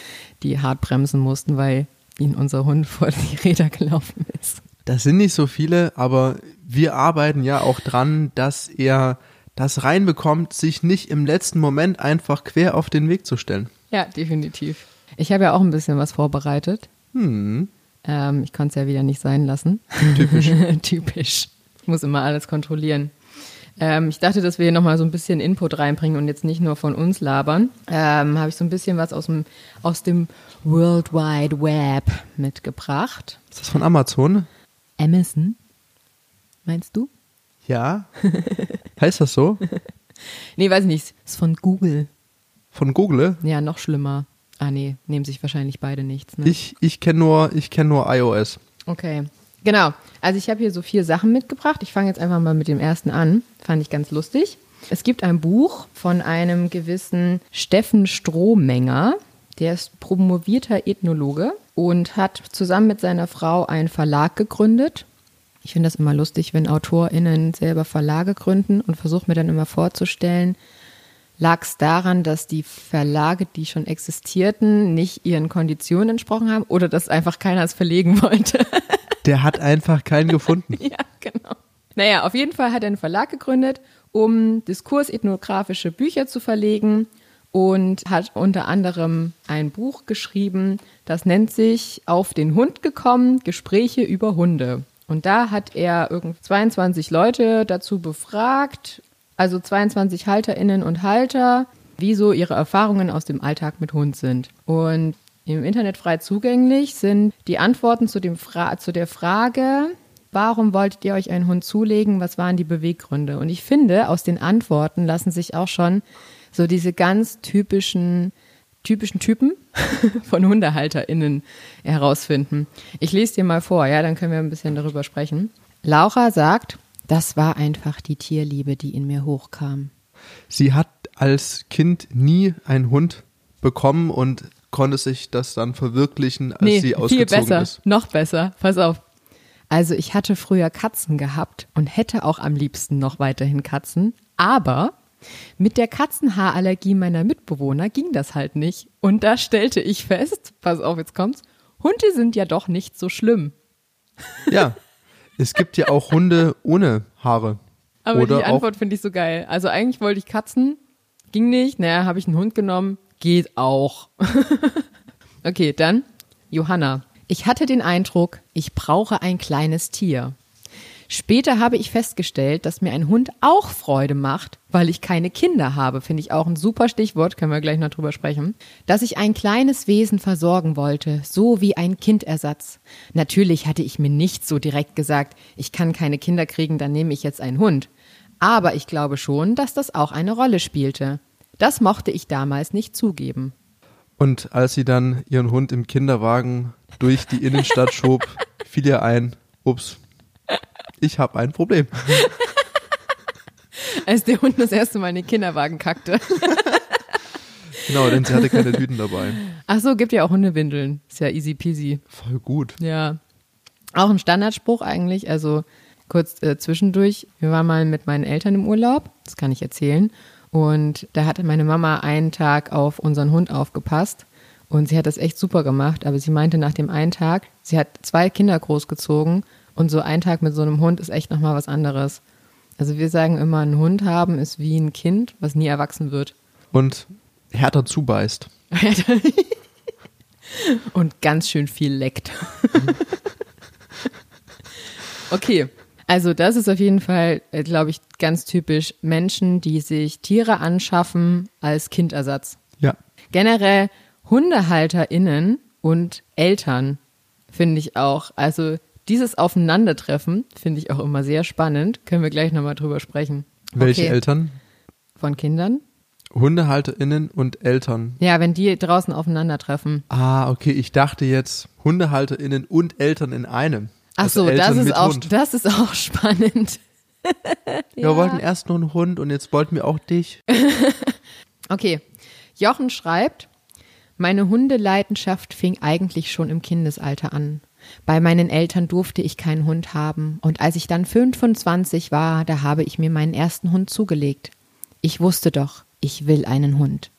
die hart bremsen mussten, weil ihnen unser Hund vor die Räder gelaufen ist. Das sind nicht so viele, aber wir arbeiten ja auch dran, dass er das reinbekommt, sich nicht im letzten Moment einfach quer auf den Weg zu stellen. Ja, definitiv. Ich habe ja auch ein bisschen was vorbereitet. Hm. Ähm, ich konnte es ja wieder nicht sein lassen. Typisch. *laughs* Typisch. Ich muss immer alles kontrollieren. Ähm, ich dachte, dass wir hier nochmal so ein bisschen Input reinbringen und jetzt nicht nur von uns labern. Ähm, habe ich so ein bisschen was aus dem, aus dem World Wide Web mitgebracht. Ist das von Amazon? Amazon? Meinst du? Ja. *laughs* heißt das so? nee, weiß ich nicht. Ist von Google. Von Google? Ja, noch schlimmer. Ah, nee, nehmen sich wahrscheinlich beide nichts. Ne? Ich, ich kenne nur, kenn nur iOS. Okay. Genau. Also ich habe hier so vier Sachen mitgebracht. Ich fange jetzt einfach mal mit dem ersten an. Fand ich ganz lustig. Es gibt ein Buch von einem gewissen Steffen Strohmenger. Der ist promovierter Ethnologe und hat zusammen mit seiner Frau einen Verlag gegründet. Ich finde das immer lustig, wenn AutorInnen selber Verlage gründen und versuche mir dann immer vorzustellen, lag es daran, dass die Verlage, die schon existierten, nicht ihren Konditionen entsprochen haben oder dass einfach keiner es verlegen *laughs* wollte. Der hat einfach keinen gefunden. *laughs* ja, genau. Naja, auf jeden Fall hat er einen Verlag gegründet, um diskursethnografische Bücher zu verlegen und hat unter anderem ein Buch geschrieben, das nennt sich Auf den Hund gekommen, Gespräche über Hunde. Und da hat er irgendwie 22 Leute dazu befragt, also 22 Halterinnen und Halter, wie so ihre Erfahrungen aus dem Alltag mit Hund sind. Und im Internet frei zugänglich sind die Antworten zu, dem Fra zu der Frage, warum wolltet ihr euch einen Hund zulegen, was waren die Beweggründe? Und ich finde, aus den Antworten lassen sich auch schon so diese ganz typischen typischen Typen *laughs* von HundehalterInnen herausfinden. Ich lese dir mal vor, ja, dann können wir ein bisschen darüber sprechen. Laura sagt, das war einfach die Tierliebe, die in mir hochkam. Sie hat als Kind nie einen Hund bekommen und konnte sich das dann verwirklichen, als nee, sie ausgezogen viel besser, ist. Noch besser. Pass auf. Also ich hatte früher Katzen gehabt und hätte auch am liebsten noch weiterhin Katzen, aber mit der Katzenhaarallergie meiner Mitbewohner ging das halt nicht. Und da stellte ich fest, pass auf, jetzt kommt's, Hunde sind ja doch nicht so schlimm. Ja, es gibt ja auch Hunde ohne Haare. Aber Oder die Antwort finde ich so geil. Also eigentlich wollte ich Katzen, ging nicht. Naja, habe ich einen Hund genommen, geht auch. *laughs* okay, dann Johanna. Ich hatte den Eindruck, ich brauche ein kleines Tier. Später habe ich festgestellt, dass mir ein Hund auch Freude macht, weil ich keine Kinder habe. Finde ich auch ein super Stichwort, können wir gleich noch drüber sprechen. Dass ich ein kleines Wesen versorgen wollte, so wie ein Kindersatz. Natürlich hatte ich mir nicht so direkt gesagt, ich kann keine Kinder kriegen, dann nehme ich jetzt einen Hund. Aber ich glaube schon, dass das auch eine Rolle spielte. Das mochte ich damals nicht zugeben. Und als sie dann ihren Hund im Kinderwagen durch die Innenstadt schob, *laughs* fiel ihr ein, ups, ich habe ein Problem. *laughs* Als der Hund das erste Mal in den Kinderwagen kackte. *laughs* Genau, denn sie hatte keine Tüten dabei. Ach so, gibt ja auch Hundewindeln. Ist ja easy peasy. Voll gut. Ja. Auch ein Standardspruch eigentlich, also kurz äh, zwischendurch. Wir waren mal mit meinen Eltern im Urlaub, das kann ich erzählen. Und da hatte meine Mama einen Tag auf unseren Hund aufgepasst. Und sie hat das echt super gemacht. Aber sie meinte nach dem einen Tag, sie hat zwei Kinder großgezogen. Und so ein Tag mit so einem Hund ist echt nochmal was anderes. Also wir sagen immer, ein Hund haben ist wie ein Kind, was nie erwachsen wird. Und härter zubeißt. *laughs* Und ganz schön viel leckt. *laughs* okay. Also das ist auf jeden Fall, äh, glaube ich, ganz typisch Menschen, die sich Tiere anschaffen als Kindersatz. Ja. Generell HundehalterInnen und Eltern finde ich auch. Also dieses Aufeinandertreffen finde ich auch immer sehr spannend. Können wir gleich nochmal drüber sprechen. Welche Okay. Eltern? Von Kindern? HundehalterInnen und Eltern. Ja, wenn die draußen aufeinandertreffen. Ah, okay, ich dachte jetzt HundehalterInnen und Eltern in einem. Ach Also so, das ist auch, Hund. das ist auch *laughs* spannend. Ja. Wir wollten erst nur einen Hund und jetzt wollten wir auch dich. *laughs* Okay. Jochen schreibt, meine Hundeleidenschaft fing eigentlich schon im Kindesalter an. Bei meinen Eltern durfte ich keinen Hund haben und als ich dann 25 war, da habe ich mir meinen ersten Hund zugelegt. Ich wusste doch, ich will einen Hund.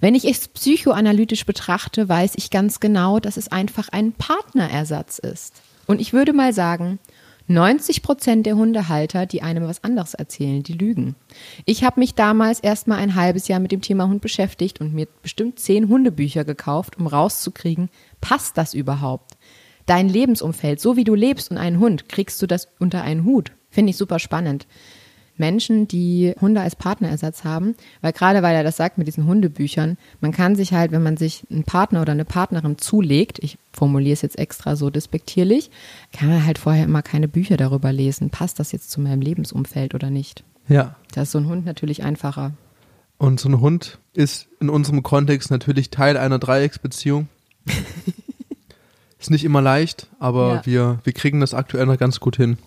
Wenn ich es psychoanalytisch betrachte, weiß ich ganz genau, dass es einfach ein Partnerersatz ist. Und ich würde mal sagen, 90 Prozent der Hundehalter, die einem was anderes erzählen, die lügen. Ich habe mich damals erst mal ein halbes Jahr mit dem Thema Hund beschäftigt und mir bestimmt zehn Hundebücher gekauft, um rauszukriegen, passt das überhaupt? Dein Lebensumfeld, so wie du lebst und einen Hund, kriegst du das unter einen Hut? Finde ich super spannend. Menschen, die Hunde als Partnerersatz haben, weil gerade weil er das sagt mit diesen Hundebüchern, man kann sich halt, wenn man sich einen Partner oder eine Partnerin zulegt, ich formuliere es jetzt extra so despektierlich, kann man halt vorher immer keine Bücher darüber lesen, passt das jetzt zu meinem Lebensumfeld oder nicht. Ja. Da ist so ein Hund natürlich einfacher. Und so ein Hund ist in unserem Kontext natürlich Teil einer Dreiecksbeziehung. *laughs* ist nicht immer leicht, aber Ja. wir, wir kriegen das aktuell noch ganz gut hin.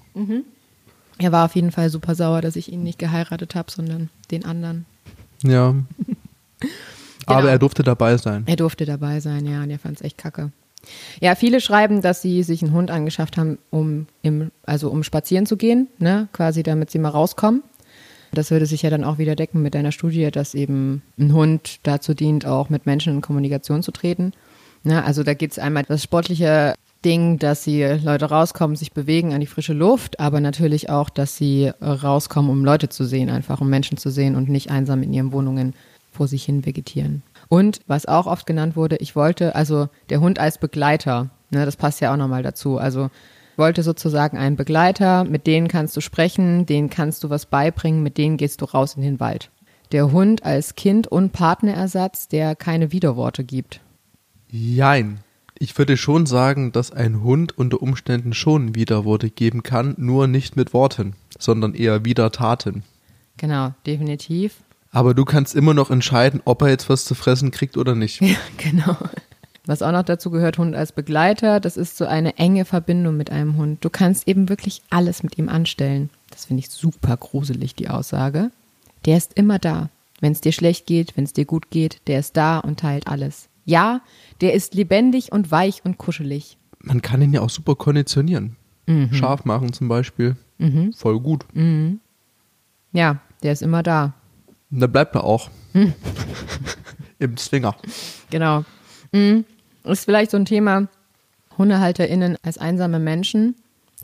Er war auf jeden Fall super sauer, dass ich ihn nicht geheiratet habe, sondern den anderen. Ja. *laughs* Aber Genau. er durfte dabei sein. Er durfte dabei sein, ja, und er fand es echt kacke. Ja, viele schreiben, dass sie sich einen Hund angeschafft haben, um im, also um spazieren zu gehen, ne, quasi damit sie mal rauskommen. Das würde sich ja dann auch wieder decken mit deiner Studie, dass eben ein Hund dazu dient, auch mit Menschen in Kommunikation zu treten. Ne, also da geht es einmal das sportliche Ding, dass sie Leute rauskommen, sich bewegen an die frische Luft, aber natürlich auch, dass sie rauskommen, um Leute zu sehen, einfach um Menschen zu sehen und nicht einsam in ihren Wohnungen vor sich hin vegetieren. Und was auch oft genannt wurde, ich wollte, also der Hund als Begleiter, ne, das passt ja auch nochmal dazu. Also wollte sozusagen einen Begleiter, mit denen kannst du sprechen, denen kannst du was beibringen, mit denen gehst du raus in den Wald. Der Hund als Kind- und Partnerersatz, der keine Widerworte gibt. Jein. Ich würde schon sagen, dass ein Hund unter Umständen schon Widerworte geben kann, nur nicht mit Worten, sondern eher Widertaten. Genau, definitiv. Aber du kannst immer noch entscheiden, ob er jetzt was zu fressen kriegt oder nicht. *laughs* Ja, genau. Was auch noch dazu gehört, Hund als Begleiter, das ist so eine enge Verbindung mit einem Hund. Du kannst eben wirklich alles mit ihm anstellen. Das finde ich super gruselig, die Aussage. Der ist immer da. Wenn es dir schlecht geht, wenn es dir gut geht, der ist da und teilt alles. Ja, der ist lebendig und weich und kuschelig. Man kann ihn ja auch super konditionieren. Mhm. Scharf machen zum Beispiel. Voll gut. Ja, der ist immer da. Und dann bleibt er auch. *laughs* Im Zwinger. Genau. Mhm. Ist vielleicht so ein Thema, HundehalterInnen als einsame Menschen,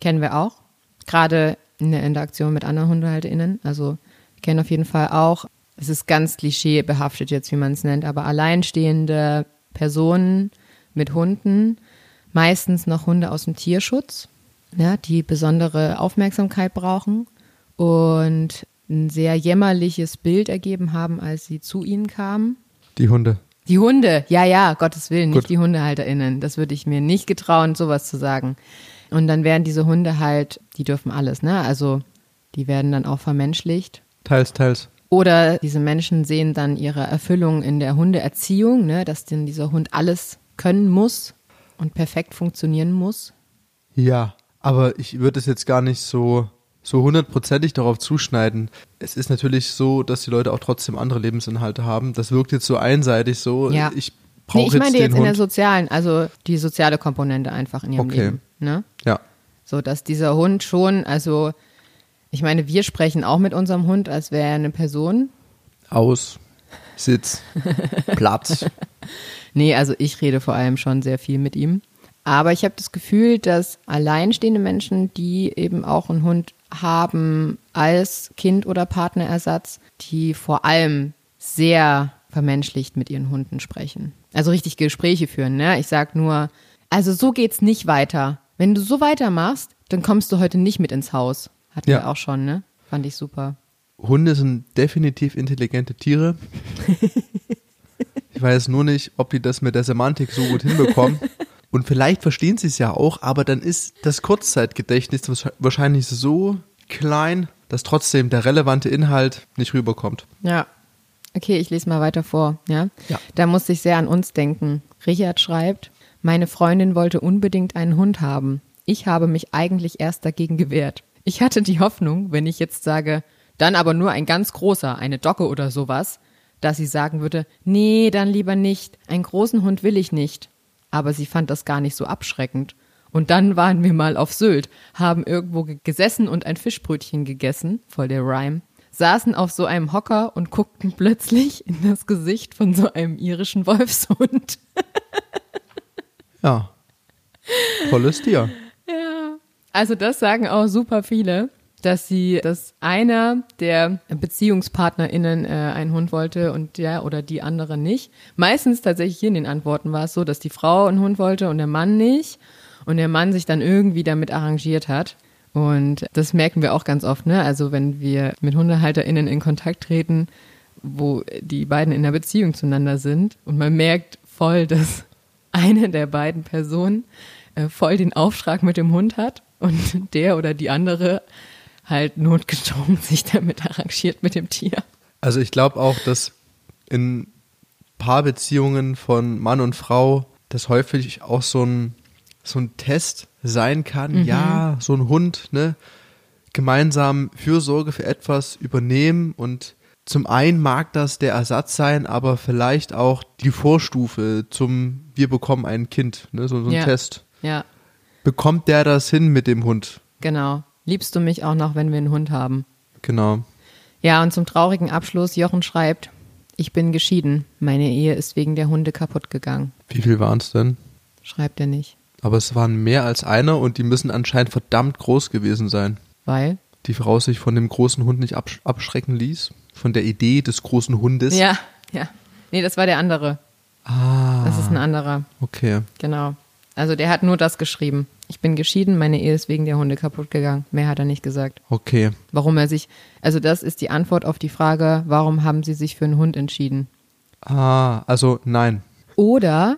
kennen wir auch. Gerade in der Interaktion mit anderen HundehalterInnen. Also, wir kennen auf jeden Fall auch, es ist ganz klischeebehaftet jetzt, wie man es nennt, aber alleinstehende Personen mit Hunden, meistens noch Hunde aus dem Tierschutz, ja, die besondere Aufmerksamkeit brauchen und ein sehr jämmerliches Bild ergeben haben, als sie zu ihnen kamen. Die Hunde. Die Hunde, ja, ja, Gottes Willen, nicht Gut. die HundehalterInnen. Das würde ich mir nicht getrauen, sowas zu sagen. Und dann werden diese Hunde halt, die dürfen alles, ne? Also die werden dann auch vermenschlicht. Teils, teils. Oder diese Menschen sehen dann ihre Erfüllung in der Hundeerziehung, ne? Dass denn dieser Hund alles können muss und perfekt funktionieren muss. Ja, aber ich würde es jetzt gar nicht so so hundertprozentig darauf zuschneiden. Es ist natürlich so, dass die Leute auch trotzdem andere Lebensinhalte haben. Das wirkt jetzt so einseitig so. Ja. Ich brauche Nee, ich jetzt meine den jetzt in der Hund. sozialen, also die soziale Komponente einfach in ihrem Okay. Leben. Ne? ja, So, dass dieser Hund schon, also ich meine, wir sprechen auch mit unserem Hund, als wäre er eine Person. aus, Sitz, *laughs* Platz. Nee, also ich rede vor allem schon sehr viel mit ihm. Aber ich habe das Gefühl, dass alleinstehende Menschen, die eben auch einen Hund haben als Kind- oder Partnerersatz, die vor allem sehr vermenschlicht mit ihren Hunden sprechen. Also richtig Gespräche führen, ne? Ich sag nur, also so geht's nicht weiter. Wenn du so weitermachst, dann kommst du heute nicht mit ins Haus. Hatten Ja. wir auch schon, ne? Fand ich super. Hunde sind definitiv intelligente Tiere. *laughs* Ich weiß nur nicht, ob die das mit der Semantik so gut hinbekommen. Und vielleicht verstehen sie es ja auch, aber dann ist das Kurzzeitgedächtnis wahrsch- wahrscheinlich so klein, dass trotzdem der relevante Inhalt nicht rüberkommt. Ja. Okay, ich lese mal weiter vor, ja? Ja. Da musste ich sehr an uns denken. Richard schreibt, meine Freundin wollte unbedingt einen Hund haben. Ich habe mich eigentlich erst dagegen gewehrt. Ich hatte die Hoffnung, wenn ich jetzt sage, dann aber nur ein ganz großer, eine Docke oder sowas, dass sie sagen würde, nee, dann lieber nicht, einen großen Hund will ich nicht. Aber sie fand das gar nicht so abschreckend. Und dann waren wir mal auf Sylt, haben irgendwo ge- gesessen und ein Fischbrötchen gegessen, voll der Rhyme, saßen auf so einem Hocker und guckten plötzlich in das Gesicht von so einem irischen Wolfshund. Ja. Tolles Tier. *laughs* Also das sagen auch super viele, dass sie, dass einer der BeziehungspartnerInnen äh, einen Hund wollte und der oder die andere nicht. Meistens tatsächlich hier in den Antworten war es so, dass die Frau einen Hund wollte und der Mann nicht und der Mann sich dann irgendwie damit arrangiert hat. Und das merken wir auch ganz oft, ne? Also wenn wir mit HundehalterInnen in Kontakt treten, wo die beiden in einer Beziehung zueinander sind und man merkt voll, dass *laughs* eine der beiden Personen äh, voll den Auftrag mit dem Hund hat und der oder die andere halt notgedrungen *laughs* sich damit arrangiert mit dem Tier. Also ich glaube auch, dass in Paarbeziehungen von Mann und Frau das häufig auch so ein, so ein Test sein kann. Ja, so ein Hund, ne? Gemeinsam Fürsorge für etwas übernehmen und zum einen mag das der Ersatz sein, aber vielleicht auch die Vorstufe zum Wir bekommen ein Kind, ne? So, so ein Ja. Test. Ja, Bekommt der das hin mit dem Hund? genau. Liebst du mich auch noch, wenn wir einen Hund haben? Genau. Ja, und zum traurigen Abschluss, Jochen schreibt, ich bin geschieden. Meine Ehe ist wegen der Hunde kaputt gegangen. Wie viel waren es denn? Schreibt er nicht. Aber es waren mehr als einer und die müssen anscheinend verdammt groß gewesen sein. Weil? die Frau sich von dem großen Hund nicht absch abschrecken ließ? Von der Idee des großen Hundes? Ja, ja. Nee, das war der andere. Ah, Das ist ein anderer. okay. Genau. Also der hat nur das geschrieben. Ich bin geschieden, meine Ehe ist wegen der Hunde kaputt gegangen. Mehr hat er nicht gesagt. Okay. Warum er sich, also das ist die Antwort auf die Frage, warum haben sie sich für einen Hund entschieden? Ah, also nein. Oder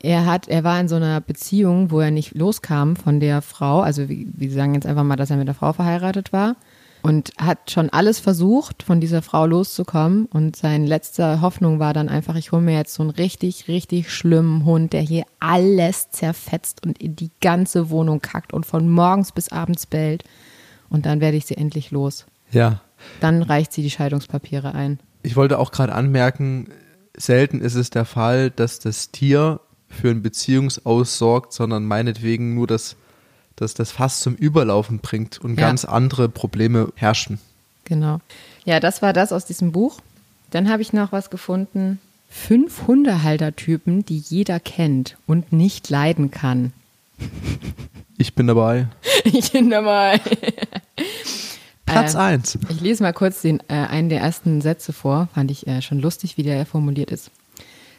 er hat, er war in so einer Beziehung, wo er nicht loskam von der Frau. Also wir, wir sagen jetzt einfach mal, dass er mit der Frau verheiratet war und hat schon alles versucht, von dieser Frau loszukommen. Und seine letzte Hoffnung war dann einfach, ich hole mir jetzt so einen richtig, richtig schlimmen Hund, der hier alles zerfetzt und in die ganze Wohnung kackt und von morgens bis abends bellt. Und dann werde ich sie endlich los. Ja. Dann reicht sie die Scheidungspapiere ein. Ich wollte auch gerade anmerken, selten ist es der Fall, dass das Tier für ein Beziehungsaus sorgt, sondern meinetwegen nur das das das Fass zum Überlaufen bringt und Ja. ganz andere Probleme herrschen. Genau. Ja, das war das aus diesem Buch. Dann habe ich noch was gefunden. Fünf Hundehaltertypen, die jeder kennt und nicht leiden kann. *laughs* Ich bin dabei. Ich bin dabei. Platz Äh, eins. Ich lese mal kurz den, äh, einen der ersten Sätze vor. Fand ich äh, schon lustig, wie der formuliert ist.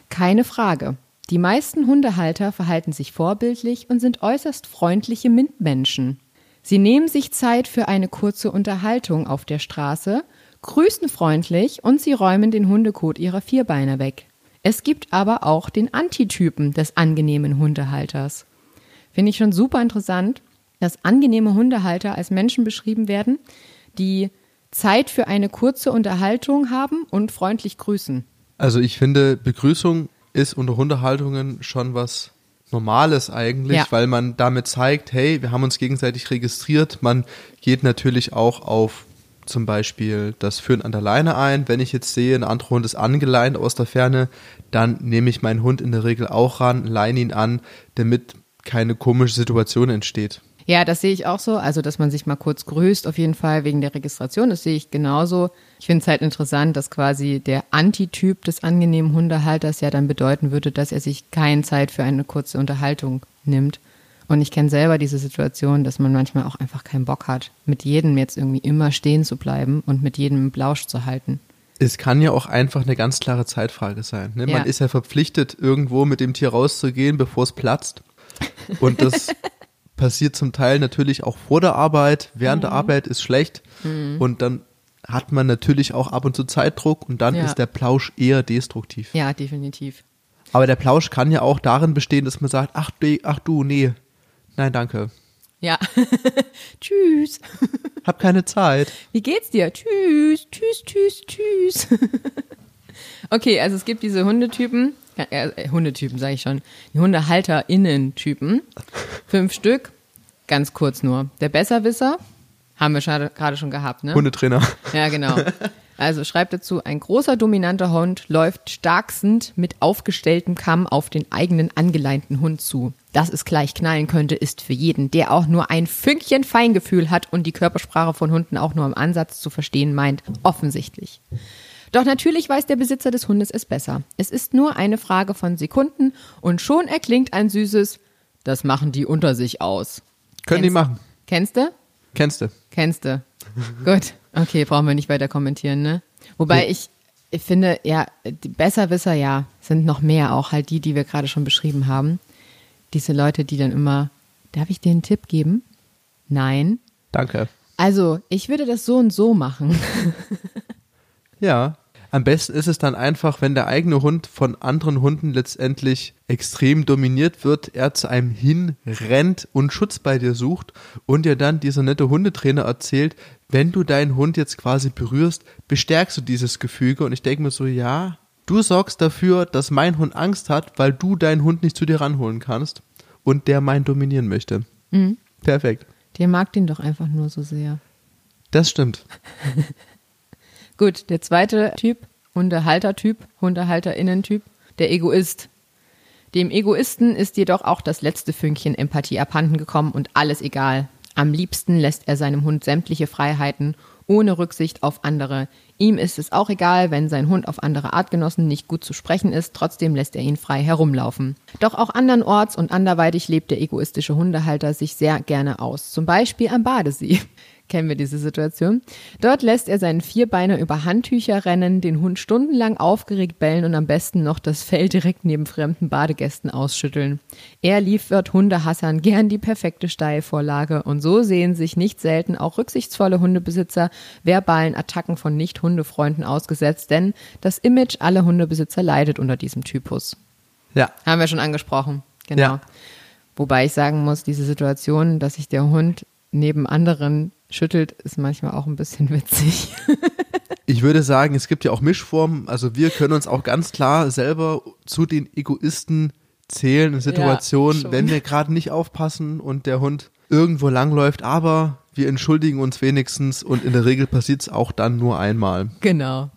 Keine Frage. Die meisten Hundehalter verhalten sich vorbildlich und sind äußerst freundliche Mitmenschen. Sie nehmen sich Zeit für eine kurze Unterhaltung auf der Straße, grüßen freundlich und sie räumen den Hundekot ihrer Vierbeiner weg. Es gibt aber auch den Antitypen des angenehmen Hundehalters. Finde ich schon super interessant, dass angenehme Hundehalter als Menschen beschrieben werden, die Zeit für eine kurze Unterhaltung haben und freundlich grüßen. Also ich finde, Begrüßung ist unter Hundehaltungen schon was Normales eigentlich, Ja. weil man damit zeigt, hey, wir haben uns gegenseitig registriert. Man geht natürlich auch auf zum Beispiel das Führen an der Leine ein. Wenn ich jetzt sehe, ein anderer Hund ist angeleint aus der Ferne, dann nehme ich meinen Hund in der Regel auch ran, leine ihn an, damit keine komische Situation entsteht. Ja, das sehe ich auch so. Also, dass man sich mal kurz grüßt, auf jeden Fall wegen der Registration. Das sehe ich genauso. Ich finde es halt interessant, dass quasi der Antityp des angenehmen Hundehalters ja dann bedeuten würde, dass er sich keine Zeit für eine kurze Unterhaltung nimmt. Und ich kenne selber diese Situation, dass man manchmal auch einfach keinen Bock hat, mit jedem jetzt irgendwie immer stehen zu bleiben und mit jedem im Blausch zu halten. Es kann ja auch einfach eine ganz klare Zeitfrage sein. Ne? Ja. Man ist ja verpflichtet, irgendwo mit dem Tier rauszugehen, bevor es platzt. Und das *laughs* passiert zum Teil natürlich auch vor der Arbeit. Während Mhm. der Arbeit ist schlecht. Und dann hat man natürlich auch ab und zu Zeitdruck und dann Ja. ist der Plausch eher destruktiv. Ja, definitiv. Aber der Plausch kann ja auch darin bestehen, dass man sagt, ach, ach du, nee, nein, danke. Ja. *laughs* tschüss. *laughs* Hab keine Zeit. Wie geht's dir? Tschüss, tschüss, tschüss, tschüss. *laughs* okay, also es gibt diese Hundetypen, äh, äh, Hundetypen sage ich schon, die HundehalterInnen-Typen. *laughs* Fünf Stück, ganz kurz nur. Der Besserwisser, haben wir gerade schon gehabt, ne? Hundetrainer. Ja, genau. Also schreibt dazu, ein großer dominanter Hund läuft starksend mit aufgestelltem Kamm auf den eigenen angeleinten Hund zu. Dass es gleich knallen könnte, ist für jeden, der auch nur ein Fünkchen Feingefühl hat und die Körpersprache von Hunden auch nur im Ansatz zu verstehen meint, offensichtlich. Doch natürlich weiß der Besitzer des Hundes es besser. Es ist nur eine Frage von Sekunden und schon erklingt ein süßes, das machen die unter sich aus. Können die Kennst- machen. Kennst du? Kennst du? Kennst du. *laughs* Gut. Okay, brauchen wir nicht weiter kommentieren, ne? Wobei ich, ich finde, ja, die Besserwisser, ja, sind noch mehr auch halt die, die wir gerade schon beschrieben haben. Diese Leute, die dann immer, darf ich dir einen Tipp geben? Nein. Danke. Also, ich würde das so und so machen. *laughs* Ja. Am besten ist es dann einfach, wenn der eigene Hund von anderen Hunden letztendlich extrem dominiert wird, er zu einem hinrennt und Schutz bei dir sucht und dir dann dieser nette Hundetrainer erzählt, wenn du deinen Hund jetzt quasi berührst, bestärkst du dieses Gefüge und ich denke mir so, ja, du sorgst dafür, dass mein Hund Angst hat, weil du deinen Hund nicht zu dir ranholen kannst und der meinen dominieren möchte. Perfekt. Der mag den doch einfach nur so sehr. Das stimmt. *laughs* Gut, der zweite Typ, Hundehaltertyp, HundehalterInnen-Typ, der Egoist. Dem Egoisten ist jedoch auch das letzte Fünkchen Empathie abhanden gekommen und alles egal. Am liebsten lässt er seinem Hund sämtliche Freiheiten, ohne Rücksicht auf andere, Ihm ist es auch egal, wenn sein Hund auf andere Artgenossen nicht gut zu sprechen ist, trotzdem lässt er ihn frei herumlaufen. Doch auch andernorts und anderweitig lebt der egoistische Hundehalter sich sehr gerne aus, zum Beispiel am Badesee kennen wir diese Situation. Dort lässt er seinen Vierbeiner über Handtücher rennen, den Hund stundenlang aufgeregt bellen und am besten noch das Fell direkt neben fremden Badegästen ausschütteln. Er liefert Hundehassern gern die perfekte Steilvorlage und so sehen sich nicht selten auch rücksichtsvolle Hundebesitzer verbalen Attacken von Nicht-Hundefreunden ausgesetzt, denn das Image aller Hundebesitzer leidet unter diesem Typus. Ja. Haben wir schon angesprochen. Genau. Ja. Wobei ich sagen muss, diese Situation, dass sich der Hund neben anderen schüttelt, ist manchmal auch ein bisschen *laughs* witzig. Ich würde sagen, es gibt ja auch Mischformen. Also wir können uns auch ganz klar selber zu den Egoisten zählen in Situationen, schon. wenn wir gerade nicht aufpassen und der Hund irgendwo langläuft. Aber wir entschuldigen uns wenigstens und in der Regel passiert es auch dann nur einmal. genau.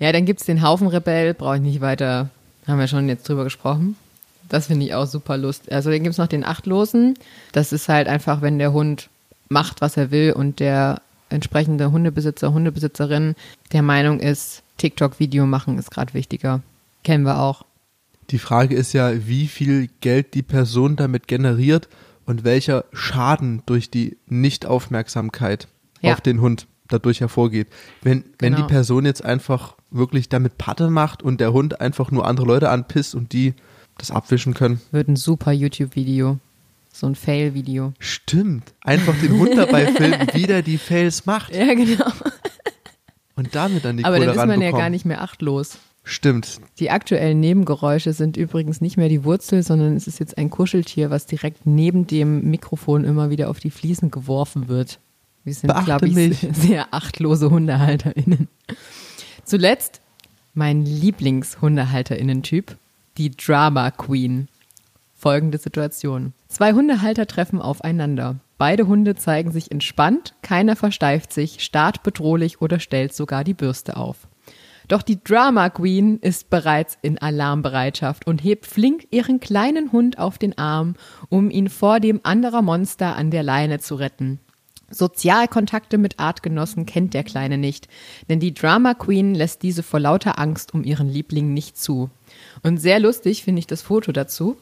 Ja, dann gibt's den Haufenrebell, brauche ich nicht weiter, haben wir schon jetzt drüber gesprochen. Das finde ich auch super lust. Also dann gibt's noch den Achtlosen. Das ist halt einfach, wenn der Hund macht, was er will und der entsprechende Hundebesitzer, Hundebesitzerin der Meinung ist, TikTok-Video machen ist gerade wichtiger. Kennen wir auch. Die Frage ist ja, wie viel Geld die Person damit generiert und welcher Schaden durch die Nichtaufmerksamkeit Ja. auf den Hund dadurch hervorgeht. Wenn, wenn die Genau. Person jetzt einfach wirklich damit Patte macht und der Hund einfach nur andere Leute anpisst und die das abwischen können. Wird ein super YouTube-Video. So ein Fail-Video. Stimmt. Einfach den Hund dabei *laughs* filmen, wie der die Fails macht Ja, genau. und damit dann die Aber Kohle dann ist man ja gar nicht mehr achtlos. Stimmt. Die aktuellen Nebengeräusche sind übrigens nicht mehr die Wurzel, sondern es ist jetzt ein Kuscheltier, was direkt neben dem Mikrofon immer wieder auf die Fliesen geworfen wird. Wir sind, glaube ich, mich. *laughs* sehr achtlose HundehalterInnen. Zuletzt mein Lieblings-HundehalterInnen-Typ, die Drama Queen. Folgende Situation. Zwei Hundehalter treffen aufeinander. Beide Hunde zeigen sich entspannt, keiner versteift sich, starrt bedrohlich oder stellt sogar die Bürste auf. Doch die Drama Queen ist bereits in Alarmbereitschaft und hebt flink ihren kleinen Hund auf den Arm, um ihn vor dem anderer Monster an der Leine zu retten. Sozialkontakte mit Artgenossen kennt der Kleine nicht, denn die Drama Queen lässt diese vor lauter Angst um ihren Liebling nicht zu. Und sehr lustig finde ich das Foto dazu.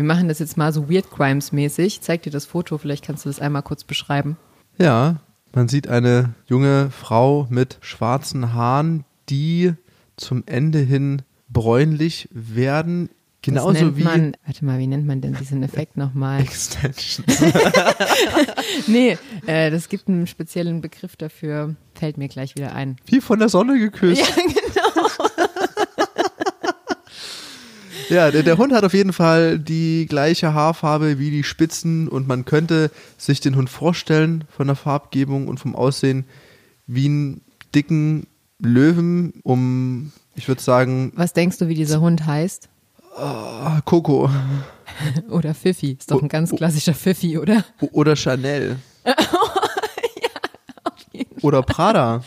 Wir machen das jetzt mal so Weird Crimes mäßig. Zeig dir das Foto, vielleicht kannst du das einmal kurz beschreiben. Ja, man sieht eine junge Frau mit schwarzen Haaren, die zum Ende hin bräunlich werden. das Genauso nennt wie man, warte mal, wie nennt man denn diesen Effekt nochmal? *laughs* Extensions. *laughs* Nee, äh, das gibt einen speziellen Begriff dafür, fällt mir gleich wieder ein. Wie von der Sonne geküsst. Ja, *laughs* genau. Ja, der, der Hund hat auf jeden Fall die gleiche Haarfarbe wie die Spitzen und man könnte sich den Hund vorstellen von der Farbgebung und vom Aussehen wie einen dicken Löwen um, ich würde sagen, Was denkst du, wie dieser Hund heißt? ah, Coco *laughs* Oder Pfiffi. Ist doch ein ganz klassischer Pfiffi, oder? oder Chanel. *laughs* Oder Prada.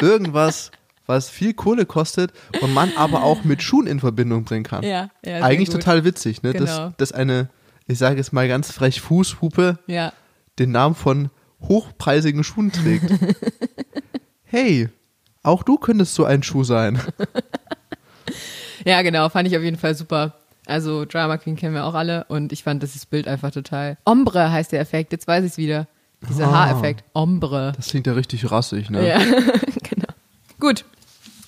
Irgendwas, was viel Kohle kostet und man aber auch mit Schuhen in Verbindung bringen kann. Ja, ja Eigentlich gut. total witzig, ne? Genau. Dass, dass eine, ich sage jetzt mal ganz frech, Fußhupe Ja, den Namen von hochpreisigen Schuhen trägt. *laughs* hey, auch du könntest so ein Schuh sein. *laughs* ja, genau, fand ich auf jeden Fall super. Also Drama Queen kennen wir auch alle und ich fand das Bild einfach total. Ombre heißt der Effekt, jetzt weiß ich es wieder. Dieser Ah. Haareffekt. Ombre. Das klingt ja richtig rassig, ne? Ja, *laughs* genau. Gut,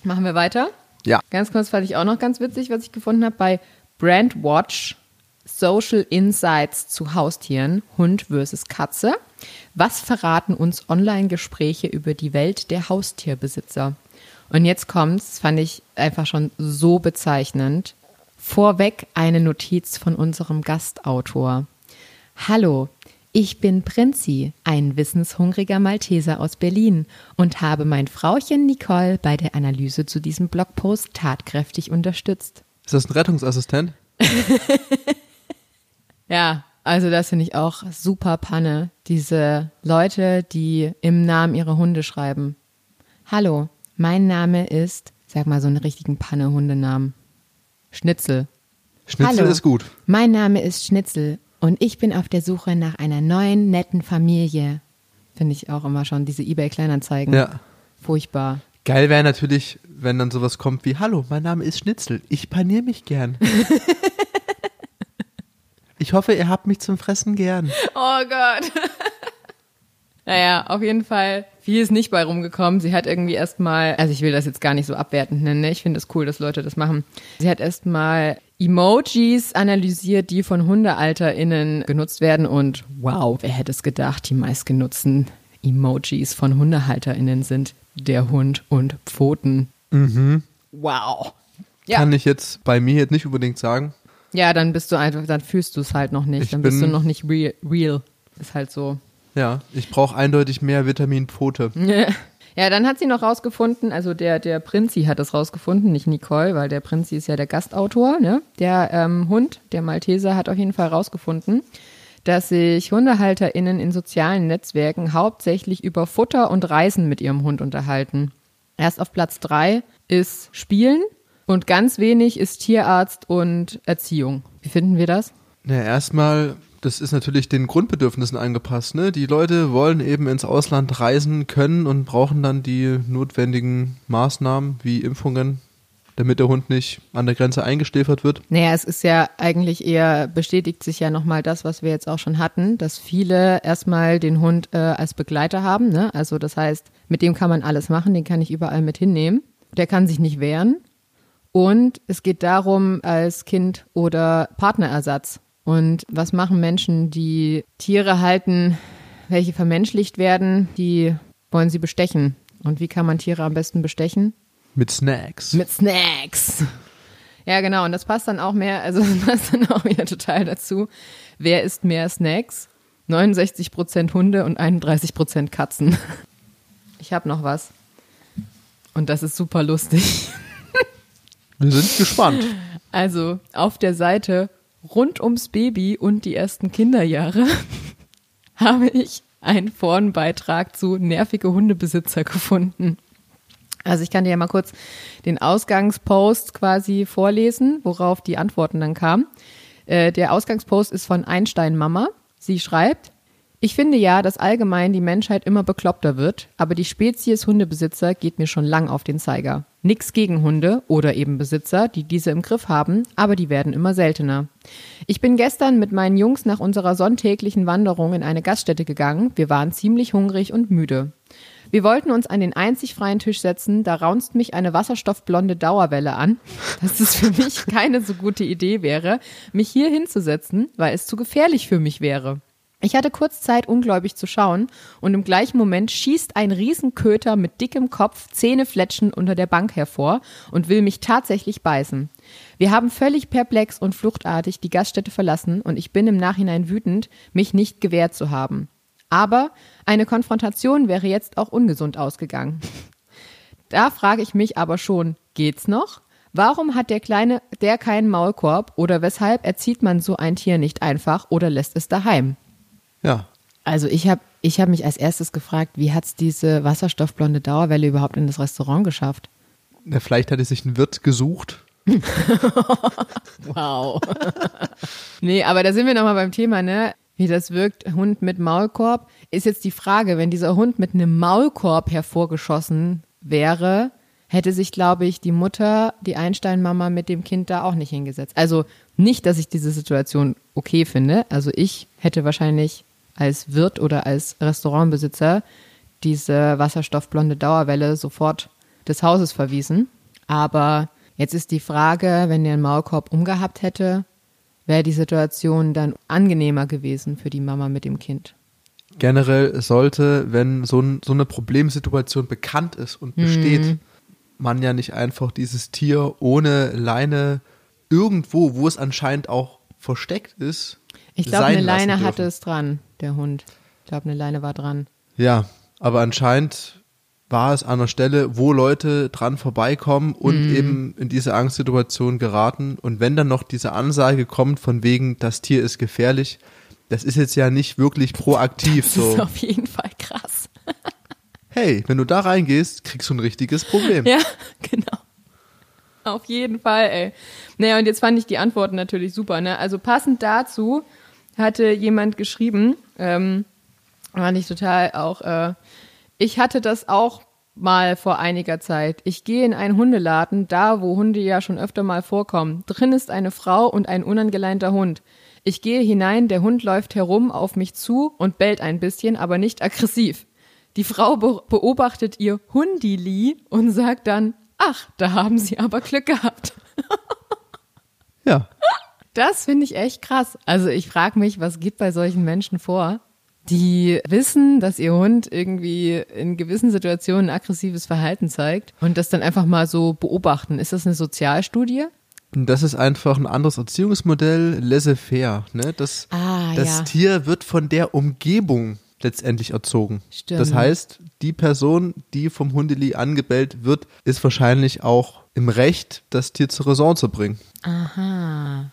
machen wir weiter. Ja. Ganz kurz fand ich auch noch ganz witzig, was ich gefunden habe bei Brandwatch Social Insights zu Haustieren, Hund versus Katze. Was verraten uns Online-Gespräche über die Welt der Haustierbesitzer? Und jetzt kommt's, das fand ich einfach schon so bezeichnend. Vorweg eine Notiz von unserem Gastautor. Hallo, ich bin Prinzi, ein wissenshungriger Malteser aus Berlin und habe mein Frauchen Nicole bei der Analyse zu diesem Blogpost tatkräftig unterstützt. Ist das ein Rettungsassistent? *laughs* Ja, also das finde ich auch super Panne. Diese Leute, die im Namen ihrer Hunde schreiben. Hallo, mein Name ist, sag mal so einen richtigen Panne-Hundenamen. Schnitzel. Schnitzel Hallo. ist gut. Mein Name ist Schnitzel und ich bin auf der Suche nach einer neuen, netten Familie. Finde ich auch immer schon, diese Ebay-Kleinanzeigen. Ja. Furchtbar. Geil wäre natürlich, wenn dann sowas kommt wie, hallo, mein Name ist Schnitzel, ich paniere mich gern. *laughs* ich hoffe, ihr habt mich zum Fressen gern. Oh Gott. *laughs* Naja, auf jeden Fall viel ist nicht bei rumgekommen. Sie hat irgendwie erstmal, also ich will das jetzt gar nicht so abwertend nennen, ne? ich finde es cool, dass Leute das machen. Sie hat erstmal Emojis analysiert, die von HundehalterInnen genutzt werden und wow, wer hätte es gedacht, die meistgenutzten Emojis von HundehalterInnen sind der Hund und Pfoten. Mhm. Wow. Ja. Kann ich jetzt bei mir jetzt nicht unbedingt sagen. Ja, dann bist du einfach, dann fühlst du es halt noch nicht. Ich dann bist du noch nicht real. real. Ist halt so. Ja, ich brauche eindeutig mehr Vitamin Pfote. *laughs* Ja, dann hat sie noch rausgefunden, also der, der Prinzi hat es rausgefunden, nicht Nicole, weil der Prinzi ist ja der Gastautor, ne? Der ähm, Hund, der Malteser, hat auf jeden Fall rausgefunden, dass sich HundehalterInnen in sozialen Netzwerken hauptsächlich über Futter und Reisen mit ihrem Hund unterhalten. Erst auf Platz drei ist Spielen und ganz wenig ist Tierarzt und Erziehung. Wie finden wir das? Na, erstmal, das ist natürlich den Grundbedürfnissen angepasst. Ne? Die Leute wollen eben ins Ausland reisen können und brauchen dann die notwendigen Maßnahmen wie Impfungen, damit der Hund nicht an der Grenze eingeschläfert wird. Naja, es ist ja eigentlich eher, bestätigt sich ja nochmal das, was wir jetzt auch schon hatten, dass viele erstmal den Hund äh, als Begleiter haben. Ne? Also das heißt, mit dem kann man alles machen, den kann ich überall mit hinnehmen. Der kann sich nicht wehren. Und es geht darum, als Kind oder Partnerersatz. Und was machen Menschen, die Tiere halten, welche vermenschlicht werden, die wollen sie bestechen. Und wie kann man Tiere am besten bestechen? Mit Snacks. Mit Snacks. Ja, genau. Und das passt dann auch mehr, also *laughs* das passt dann auch wieder total dazu. Wer isst mehr Snacks? 69 Prozent Hunde und 31 Prozent Katzen. Ich habe noch was. Und das ist super lustig. Wir sind gespannt. Also auf der Seite rund ums Baby und die ersten Kinderjahre *laughs* habe ich einen Forenbeitrag zu nervige Hundebesitzer gefunden. Also ich kann dir ja mal kurz den Ausgangspost quasi vorlesen, worauf die Antworten dann kamen. Äh, der Ausgangspost ist von Einstein Mama. Sie schreibt, ich finde ja, dass allgemein die Menschheit immer bekloppter wird, aber die Spezies Hundebesitzer geht mir schon lang auf den Zeiger. Nix gegen Hunde oder eben Besitzer, die diese im Griff haben, aber die werden immer seltener. Ich bin gestern mit meinen Jungs nach unserer sonntäglichen Wanderung in eine Gaststätte gegangen. Wir waren ziemlich hungrig und müde. Wir wollten uns an den einzig freien Tisch setzen, da raunzt mich eine wasserstoffblonde Dauerwelle an, *laughs* dass es für mich keine so gute Idee wäre, mich hier hinzusetzen, weil es zu gefährlich für mich wäre. Ich hatte kurz Zeit, ungläubig zu schauen, und im gleichen Moment schießt ein Riesenköter mit dickem Kopf, Zähnefletschend unter der Bank hervor und will mich tatsächlich beißen. Wir haben völlig perplex und fluchtartig die Gaststätte verlassen und ich bin im Nachhinein wütend, mich nicht gewehrt zu haben. Aber eine Konfrontation wäre jetzt auch ungesund ausgegangen. Da frage ich mich aber schon, geht's noch? Warum hat der Kleine der keinen Maulkorb oder weshalb erzieht man so ein Tier nicht einfach oder lässt es daheim? Ja. Also ich habe ich hab mich als erstes gefragt, wie hat's diese wasserstoffblonde Dauerwelle überhaupt in das Restaurant geschafft? Na, Vielleicht hat er sich einen Wirt gesucht. *laughs* Wow. nee, aber da sind wir nochmal beim Thema, ne? Wie das wirkt, Hund mit Maulkorb. Ist jetzt die Frage, wenn dieser Hund mit einem Maulkorb hervorgeschossen wäre, hätte sich, glaube ich, die Mutter, die Einstein-Mama mit dem Kind da auch nicht hingesetzt. Also nicht, dass ich diese Situation okay finde. Also ich hätte wahrscheinlich als Wirt oder als Restaurantbesitzer diese wasserstoffblonde Dauerwelle sofort des Hauses verwiesen. Aber jetzt ist die Frage, wenn der einen Maulkorb umgehabt hätte, wäre die Situation dann angenehmer gewesen für die Mama mit dem Kind. Generell sollte, wenn so, ein, so eine Problemsituation bekannt ist und besteht, man ja nicht einfach dieses Tier ohne Leine irgendwo, wo es anscheinend auch versteckt ist, Ich glaube, eine Leine hatte es dran, der Hund. Ich glaube, eine Leine war dran. Ja, aber anscheinend war es an einer Stelle, wo Leute dran vorbeikommen und Mhm. eben in diese Angstsituation geraten. Und wenn dann noch diese Ansage kommt von wegen, das Tier ist gefährlich, das ist jetzt ja nicht wirklich proaktiv. Das ist So, *laughs* auf jeden Fall krass. hey, wenn du da reingehst, kriegst du ein richtiges Problem. Ja, *laughs* genau. Auf jeden Fall, ey. Naja, und jetzt fand ich die Antworten natürlich super. Ne? Also passend dazu hatte jemand geschrieben, ähm, fand ich total auch, äh, ich hatte das auch mal vor einiger Zeit. Ich gehe in einen Hundeladen, da wo Hunde ja schon öfter mal vorkommen. Drin ist eine Frau und ein unangeleinter Hund. Ich gehe hinein, der Hund läuft herum auf mich zu und bellt ein bisschen, aber nicht aggressiv. Die Frau be beobachtet ihr Hundili und sagt dann, ach, da haben Sie aber Glück gehabt. Ja. Das finde ich echt krass. Also ich frage mich, was geht bei solchen Menschen vor, die wissen, dass ihr Hund irgendwie in gewissen Situationen aggressives Verhalten zeigt und das dann einfach mal so beobachten. Ist das eine Sozialstudie? Das ist einfach ein anderes Erziehungsmodell, laissez-faire. Ne? Das, Ah, das ja. Tier wird von der Umgebung letztendlich erzogen. Stimmt. Das heißt, die Person, die vom Hundeli angebellt wird, ist wahrscheinlich auch im Recht, das Tier zur Raison zu bringen. Aha.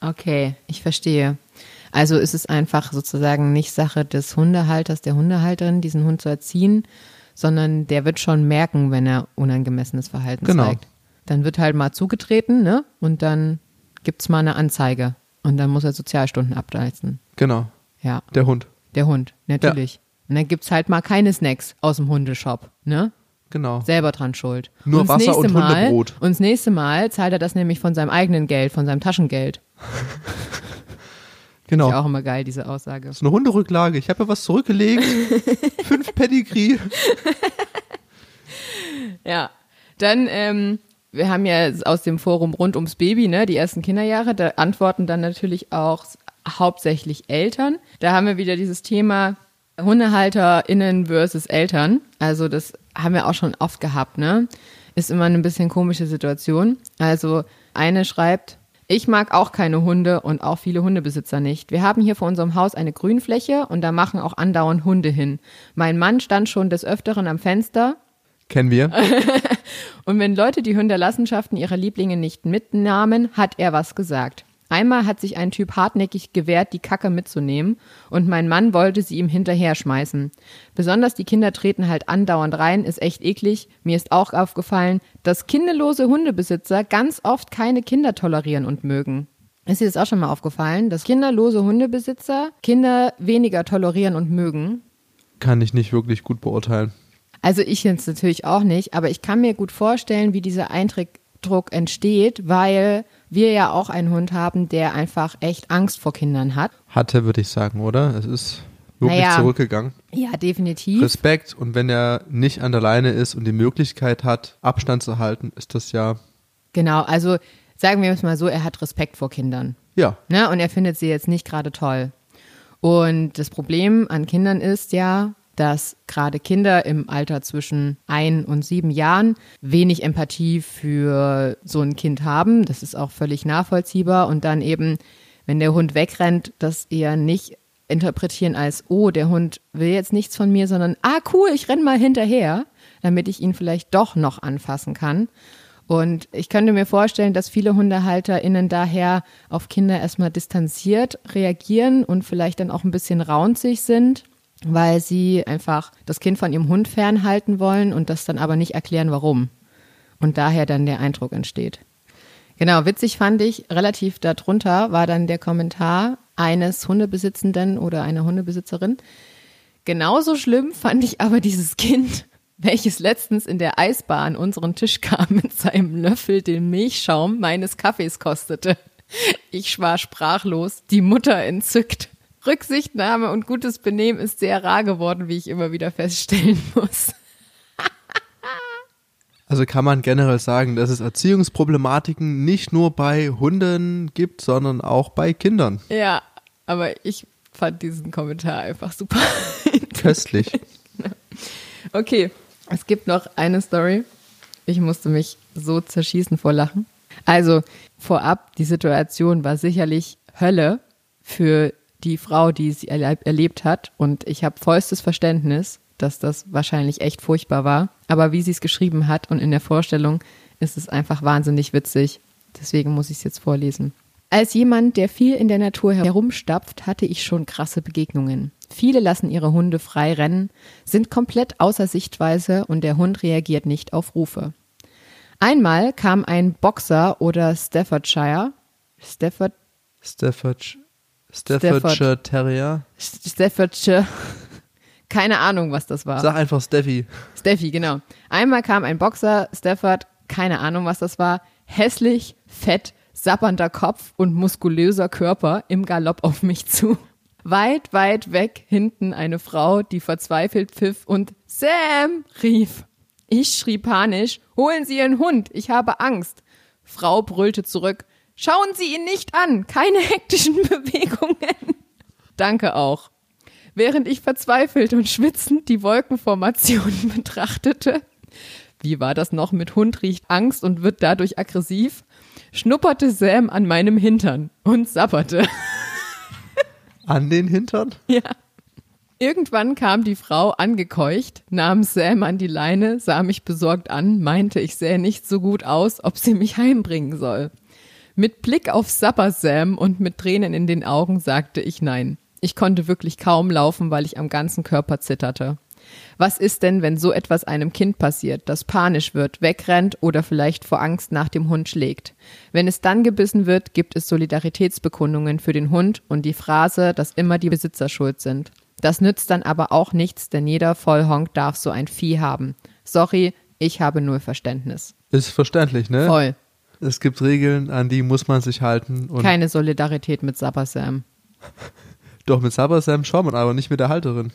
Okay, ich verstehe. Also ist es einfach sozusagen nicht Sache des Hundehalters, der Hundehalterin, diesen Hund zu erziehen, sondern der wird schon merken, wenn er unangemessenes Verhalten Genau. zeigt. Dann wird halt mal zugetreten, ne? Und dann gibt's mal eine Anzeige. Und dann muss er Sozialstunden ableisten. Genau, Ja, der Hund. der Hund, natürlich. Und dann gibt's halt mal keine Snacks aus dem Hundeshop, ne? Genau. selber dran schuld. Nur und Wasser nächste und Mal, Hundebrot. Und das nächste Mal zahlt er das nämlich von seinem eigenen Geld, von seinem Taschengeld. *laughs* Genau. Ist ja auch immer geil, diese Aussage. Das ist eine Hunderücklage. Ich habe ja was zurückgelegt. *laughs* Fünf Pedigree. Ja. Dann, ähm, wir haben ja aus dem Forum rund ums Baby, ne, die ersten Kinderjahre, da antworten dann natürlich auch hauptsächlich Eltern. Da haben wir wieder dieses Thema HundehalterInnen versus Eltern. Also das haben wir auch schon oft gehabt, ne? Ist immer eine bisschen komische Situation. Also eine schreibt, ich mag auch keine Hunde und auch viele Hundebesitzer nicht. Wir haben hier vor unserem Haus eine Grünfläche und da machen auch andauernd Hunde hin. Mein Mann stand schon des Öfteren am Fenster Kennen wir. *laughs* und wenn Leute die Hunderlassenschaften ihrer Lieblinge nicht mitnahmen, hat er was gesagt. Einmal hat sich ein Typ hartnäckig gewehrt, die Kacke mitzunehmen, und mein Mann wollte sie ihm hinterher schmeißen. Besonders die Kinder treten halt andauernd rein, ist echt eklig. Mir ist auch aufgefallen, dass kinderlose Hundebesitzer ganz oft keine Kinder tolerieren und mögen. Ist dir das auch schon mal aufgefallen, dass kinderlose Hundebesitzer Kinder weniger tolerieren und mögen? Kann ich nicht wirklich gut beurteilen. Also ich jetzt natürlich auch nicht, aber ich kann mir gut vorstellen, wie dieser Eindruck entsteht, weil wir ja auch einen Hund haben, der einfach echt Angst vor Kindern hat. Hatte, würde ich sagen, oder? Es ist wirklich Naja. zurückgegangen. Ja, definitiv. Respekt. Und wenn er nicht an der Leine ist und die Möglichkeit hat, Abstand zu halten, ist das ja, Genau, also sagen wir es mal so, er hat Respekt vor Kindern. ja, Ne? Und er findet sie jetzt nicht gerade toll. Und das Problem an Kindern ist ja, dass gerade Kinder im Alter zwischen ein und sieben Jahren wenig Empathie für so ein Kind haben. Das ist auch völlig nachvollziehbar. Und dann eben, wenn der Hund wegrennt, das eher nicht interpretieren als, oh, der Hund will jetzt nichts von mir, sondern, ah, cool, ich renn mal hinterher, damit ich ihn vielleicht doch noch anfassen kann. Und ich könnte mir vorstellen, dass viele HundehalterInnen daher auf Kinder erstmal distanziert reagieren und vielleicht dann auch ein bisschen raunzig sind, weil sie einfach das Kind von ihrem Hund fernhalten wollen und das dann aber nicht erklären, warum. Und daher dann der Eindruck entsteht. Genau, witzig fand ich, relativ darunter war dann der Kommentar eines Hundebesitzenden oder einer Hundebesitzerin. Genauso schlimm fand ich aber dieses Kind, *laughs* welches letztens in der Eisbahn unseren Tisch kam mit seinem Löffel den Milchschaum meines Kaffees kostete. Ich war sprachlos, die Mutter entzückt. Rücksichtnahme und gutes Benehmen ist sehr rar geworden, wie ich immer wieder feststellen *laughs* muss. Also kann man generell sagen, dass es Erziehungsproblematiken nicht nur bei Hunden gibt, sondern auch bei Kindern. Ja, aber ich fand diesen Kommentar einfach super. *laughs* Köstlich. *laughs* Okay, es gibt noch eine Story. Ich musste mich so zerschießen vor Lachen. Also vorab, die Situation war sicherlich Hölle für die Frau, die sie erleb erlebt hat. Und ich habe vollstes Verständnis, dass das wahrscheinlich echt furchtbar war. Aber wie sie es geschrieben hat und in der Vorstellung ist es einfach wahnsinnig witzig. Deswegen muss ich es jetzt vorlesen. Als jemand, der viel in der Natur herumstapft, hatte ich schon krasse Begegnungen. Viele lassen ihre Hunde frei rennen, sind komplett außer Sichtweise und der Hund reagiert nicht auf Rufe. Einmal kam ein Boxer oder Staffordshire, Stafford, Stafford, Staffordshire Terrier. Staffordshire, *laughs* Keine Ahnung, was das war. Sag einfach Steffi. Steffi, genau. Einmal kam ein Boxer, Stafford, keine Ahnung, was das war, hässlich, fett, sappernder Kopf und muskulöser Körper im Galopp auf mich zu. Weit, weit weg hinten eine Frau, die verzweifelt pfiff und Sam rief. Ich schrie panisch, holen Sie Ihren Hund, ich habe Angst. Frau brüllte zurück, schauen Sie ihn nicht an, keine *laughs* hektischen Bewegungen. Danke auch. Während ich verzweifelt und schwitzend die Wolkenformation *laughs* betrachtete, wie war das noch mit Hund riecht Angst und wird dadurch aggressiv, schnupperte Sam an meinem Hintern und sapperte. *laughs* An den Hintern? Ja. Irgendwann kam die Frau angekeucht, nahm Sam an die Leine, sah mich besorgt an, meinte, ich sähe nicht so gut aus, ob sie mich heimbringen soll. Mit Blick auf Supper Sam und mit Tränen in den Augen sagte ich nein. Ich konnte wirklich kaum laufen, weil ich am ganzen Körper zitterte. Was ist denn, wenn so etwas einem Kind passiert, das panisch wird, wegrennt oder vielleicht vor Angst nach dem Hund schlägt? Wenn es dann gebissen wird, gibt es Solidaritätsbekundungen für den Hund und die Phrase, dass immer die Besitzer schuld sind. Das nützt dann aber auch nichts, denn jeder Vollhonk darf so ein Vieh haben. Sorry, ich habe null Verständnis. Ist verständlich, ne? Voll. Es gibt Regeln, an die muss man sich halten. Keine Solidarität mit Sapper Sam. *laughs* Doch mit Saber Sam schon, man, aber nicht mit der Halterin.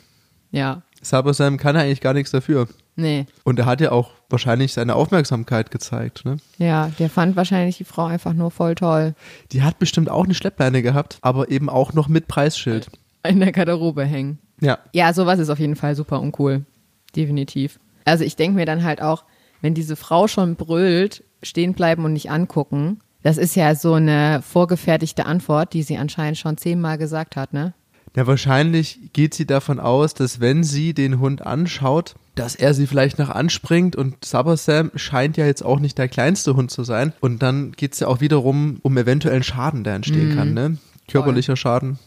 Ja. Saber Sam kann eigentlich gar nichts dafür. Nee. Und er hat ja auch wahrscheinlich seine Aufmerksamkeit gezeigt. Ne? Ja, der fand wahrscheinlich die Frau einfach nur voll toll. Die hat bestimmt auch eine Schleppleine gehabt, aber eben auch noch mit Preisschild. In der Garderobe hängen. Ja. Ja, sowas ist auf jeden Fall super uncool. Definitiv. Also ich denke mir dann halt auch, wenn diese Frau schon brüllt, stehen bleiben und nicht angucken. Das ist ja so eine vorgefertigte Antwort, die sie anscheinend schon zehnmal gesagt hat, ne? Ja, wahrscheinlich geht sie davon aus, dass wenn sie den Hund anschaut, dass er sie vielleicht noch anspringt und Saber Sam scheint ja jetzt auch nicht der kleinste Hund zu sein. Und dann geht es ja auch wiederum um eventuellen Schaden, der entstehen kann, ne? Körperlicher Schaden,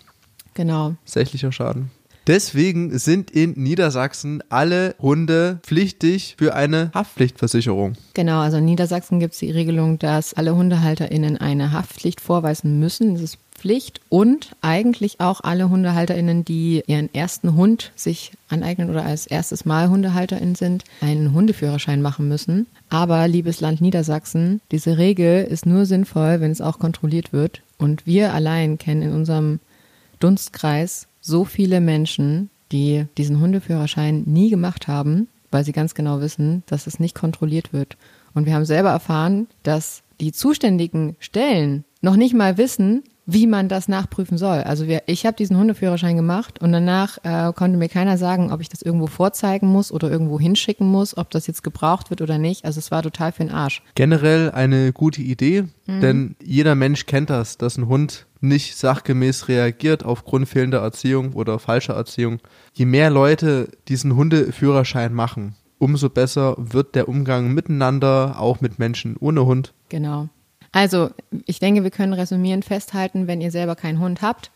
Genau. sächlicher Schaden. Deswegen sind in Niedersachsen alle Hunde pflichtig für eine Haftpflichtversicherung. Genau, also in Niedersachsen gibt es die Regelung, dass alle HundehalterInnen eine Haftpflicht vorweisen müssen. Das ist Pflicht und eigentlich auch alle HundehalterInnen, die ihren ersten Hund sich aneignen oder als erstes Mal HundehalterInnen sind, einen Hundeführerschein machen müssen. Aber, liebes Land Niedersachsen, diese Regel ist nur sinnvoll, wenn es auch kontrolliert wird. Und wir allein kennen in unserem Dunstkreis so viele Menschen, die diesen Hundeführerschein nie gemacht haben, weil sie ganz genau wissen, dass es nicht kontrolliert wird. Und wir haben selber erfahren, dass die zuständigen Stellen noch nicht mal wissen, wie man das nachprüfen soll. Also wir, ich habe diesen Hundeführerschein gemacht und danach äh, konnte mir keiner sagen, ob ich das irgendwo vorzeigen muss oder irgendwo hinschicken muss, ob das jetzt gebraucht wird oder nicht. Also es war total für den Arsch. Generell eine gute Idee, denn jeder Mensch kennt das, dass ein Hund nicht sachgemäß reagiert aufgrund fehlender Erziehung oder falscher Erziehung. Je mehr Leute diesen Hundeführerschein machen, umso besser wird der Umgang miteinander, auch mit Menschen ohne Hund. Genau. Also ich denke, wir können resümieren, festhalten, wenn ihr selber keinen Hund habt,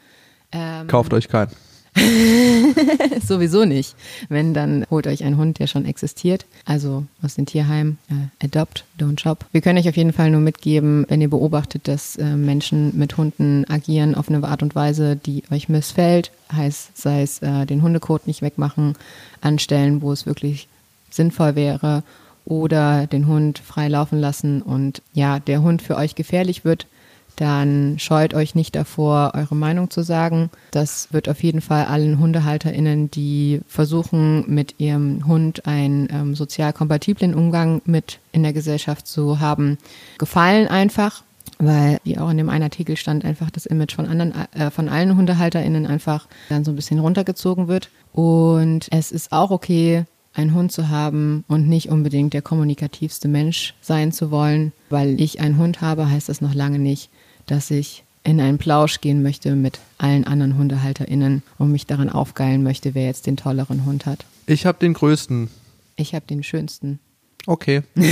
ähm, Kauft euch keinen. *laughs* sowieso nicht. Wenn, dann holt euch einen Hund, der schon existiert. Also aus den Tierheimen. Äh, adopt, don't shop. Wir können euch auf jeden Fall nur mitgeben, wenn ihr beobachtet, dass äh, Menschen mit Hunden agieren auf eine Art und Weise, die euch missfällt. Heißt, sei es äh, den Hundekot nicht wegmachen, an Stellen, wo es wirklich sinnvoll wäre. Oder den Hund frei laufen lassen und ja, der Hund für euch gefährlich wird, dann scheut euch nicht davor, eure Meinung zu sagen. Das wird auf jeden Fall allen HundehalterInnen, die versuchen, mit ihrem Hund einen ähm, sozial kompatiblen Umgang mit in der Gesellschaft zu haben, gefallen einfach. Weil, wie auch in dem einen Artikel stand, einfach das Image von anderen, äh, von allen HundehalterInnen einfach dann so ein bisschen runtergezogen wird. Und es ist auch okay, einen Hund zu haben und nicht unbedingt der kommunikativste Mensch sein zu wollen. Weil ich einen Hund habe, heißt das noch lange nicht, dass ich in einen Plausch gehen möchte mit allen anderen HundehalterInnen und mich daran aufgeilen möchte, wer jetzt den tolleren Hund hat. Ich habe den größten. Ich habe den schönsten. Okay. *laughs*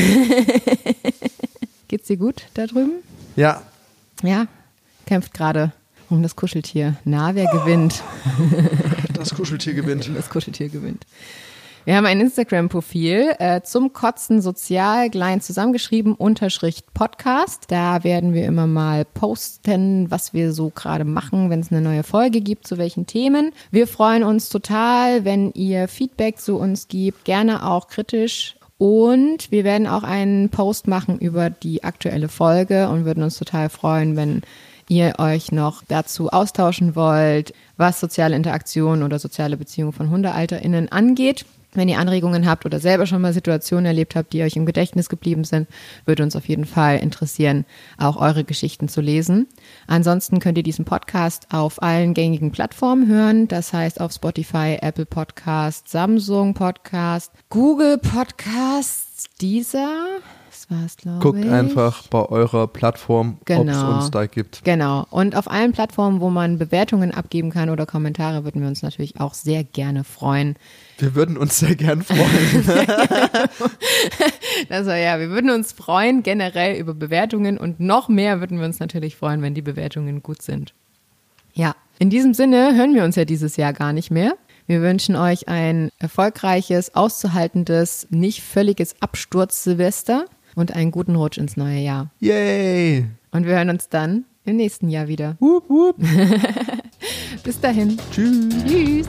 Geht's dir gut da drüben? Ja, Ja, kämpft gerade um das Kuscheltier. Na, wer gewinnt? das Kuscheltier gewinnt. Das Kuscheltier gewinnt. Wir haben ein Instagram-Profil äh, zum Kotzen sozial, klein zusammengeschrieben, Unterschrift Podcast. Da werden wir immer mal posten, was wir so gerade machen, wenn es eine neue Folge gibt, zu welchen Themen. Wir freuen uns total, wenn ihr Feedback zu uns gibt, gerne auch kritisch und wir werden auch einen Post machen über die aktuelle Folge und würden uns total freuen, wenn ihr euch noch dazu austauschen wollt, was soziale Interaktion oder soziale Beziehungen von HundehalterInnen angeht. Wenn ihr Anregungen habt oder selber schon mal Situationen erlebt habt, die euch im Gedächtnis geblieben sind, würde uns auf jeden Fall interessieren, auch eure Geschichten zu lesen. Ansonsten könnt ihr diesen Podcast auf allen gängigen Plattformen hören. Das heißt auf Spotify, Apple Podcast, Samsung Podcast, Google Podcasts, dieser war's, glaube ich. Guckt einfach bei eurer Plattform, genau. ob es uns da gibt. Genau. Und auf allen Plattformen, wo man Bewertungen abgeben kann oder Kommentare, würden wir uns natürlich auch sehr gerne freuen. Wir würden uns sehr gern freuen. *laughs* *laughs* also ja, wir würden uns freuen generell über Bewertungen und noch mehr würden wir uns natürlich freuen, wenn die Bewertungen gut sind. Ja, in diesem Sinne hören wir uns ja dieses Jahr gar nicht mehr. Wir wünschen euch ein erfolgreiches, auszuhaltendes, nicht völliges Absturz-Silvester und einen guten Rutsch ins neue Jahr. Yay! Und wir hören uns dann im nächsten Jahr wieder. Wupp, wupp. *laughs* Bis dahin. Tschüss. Tschüss.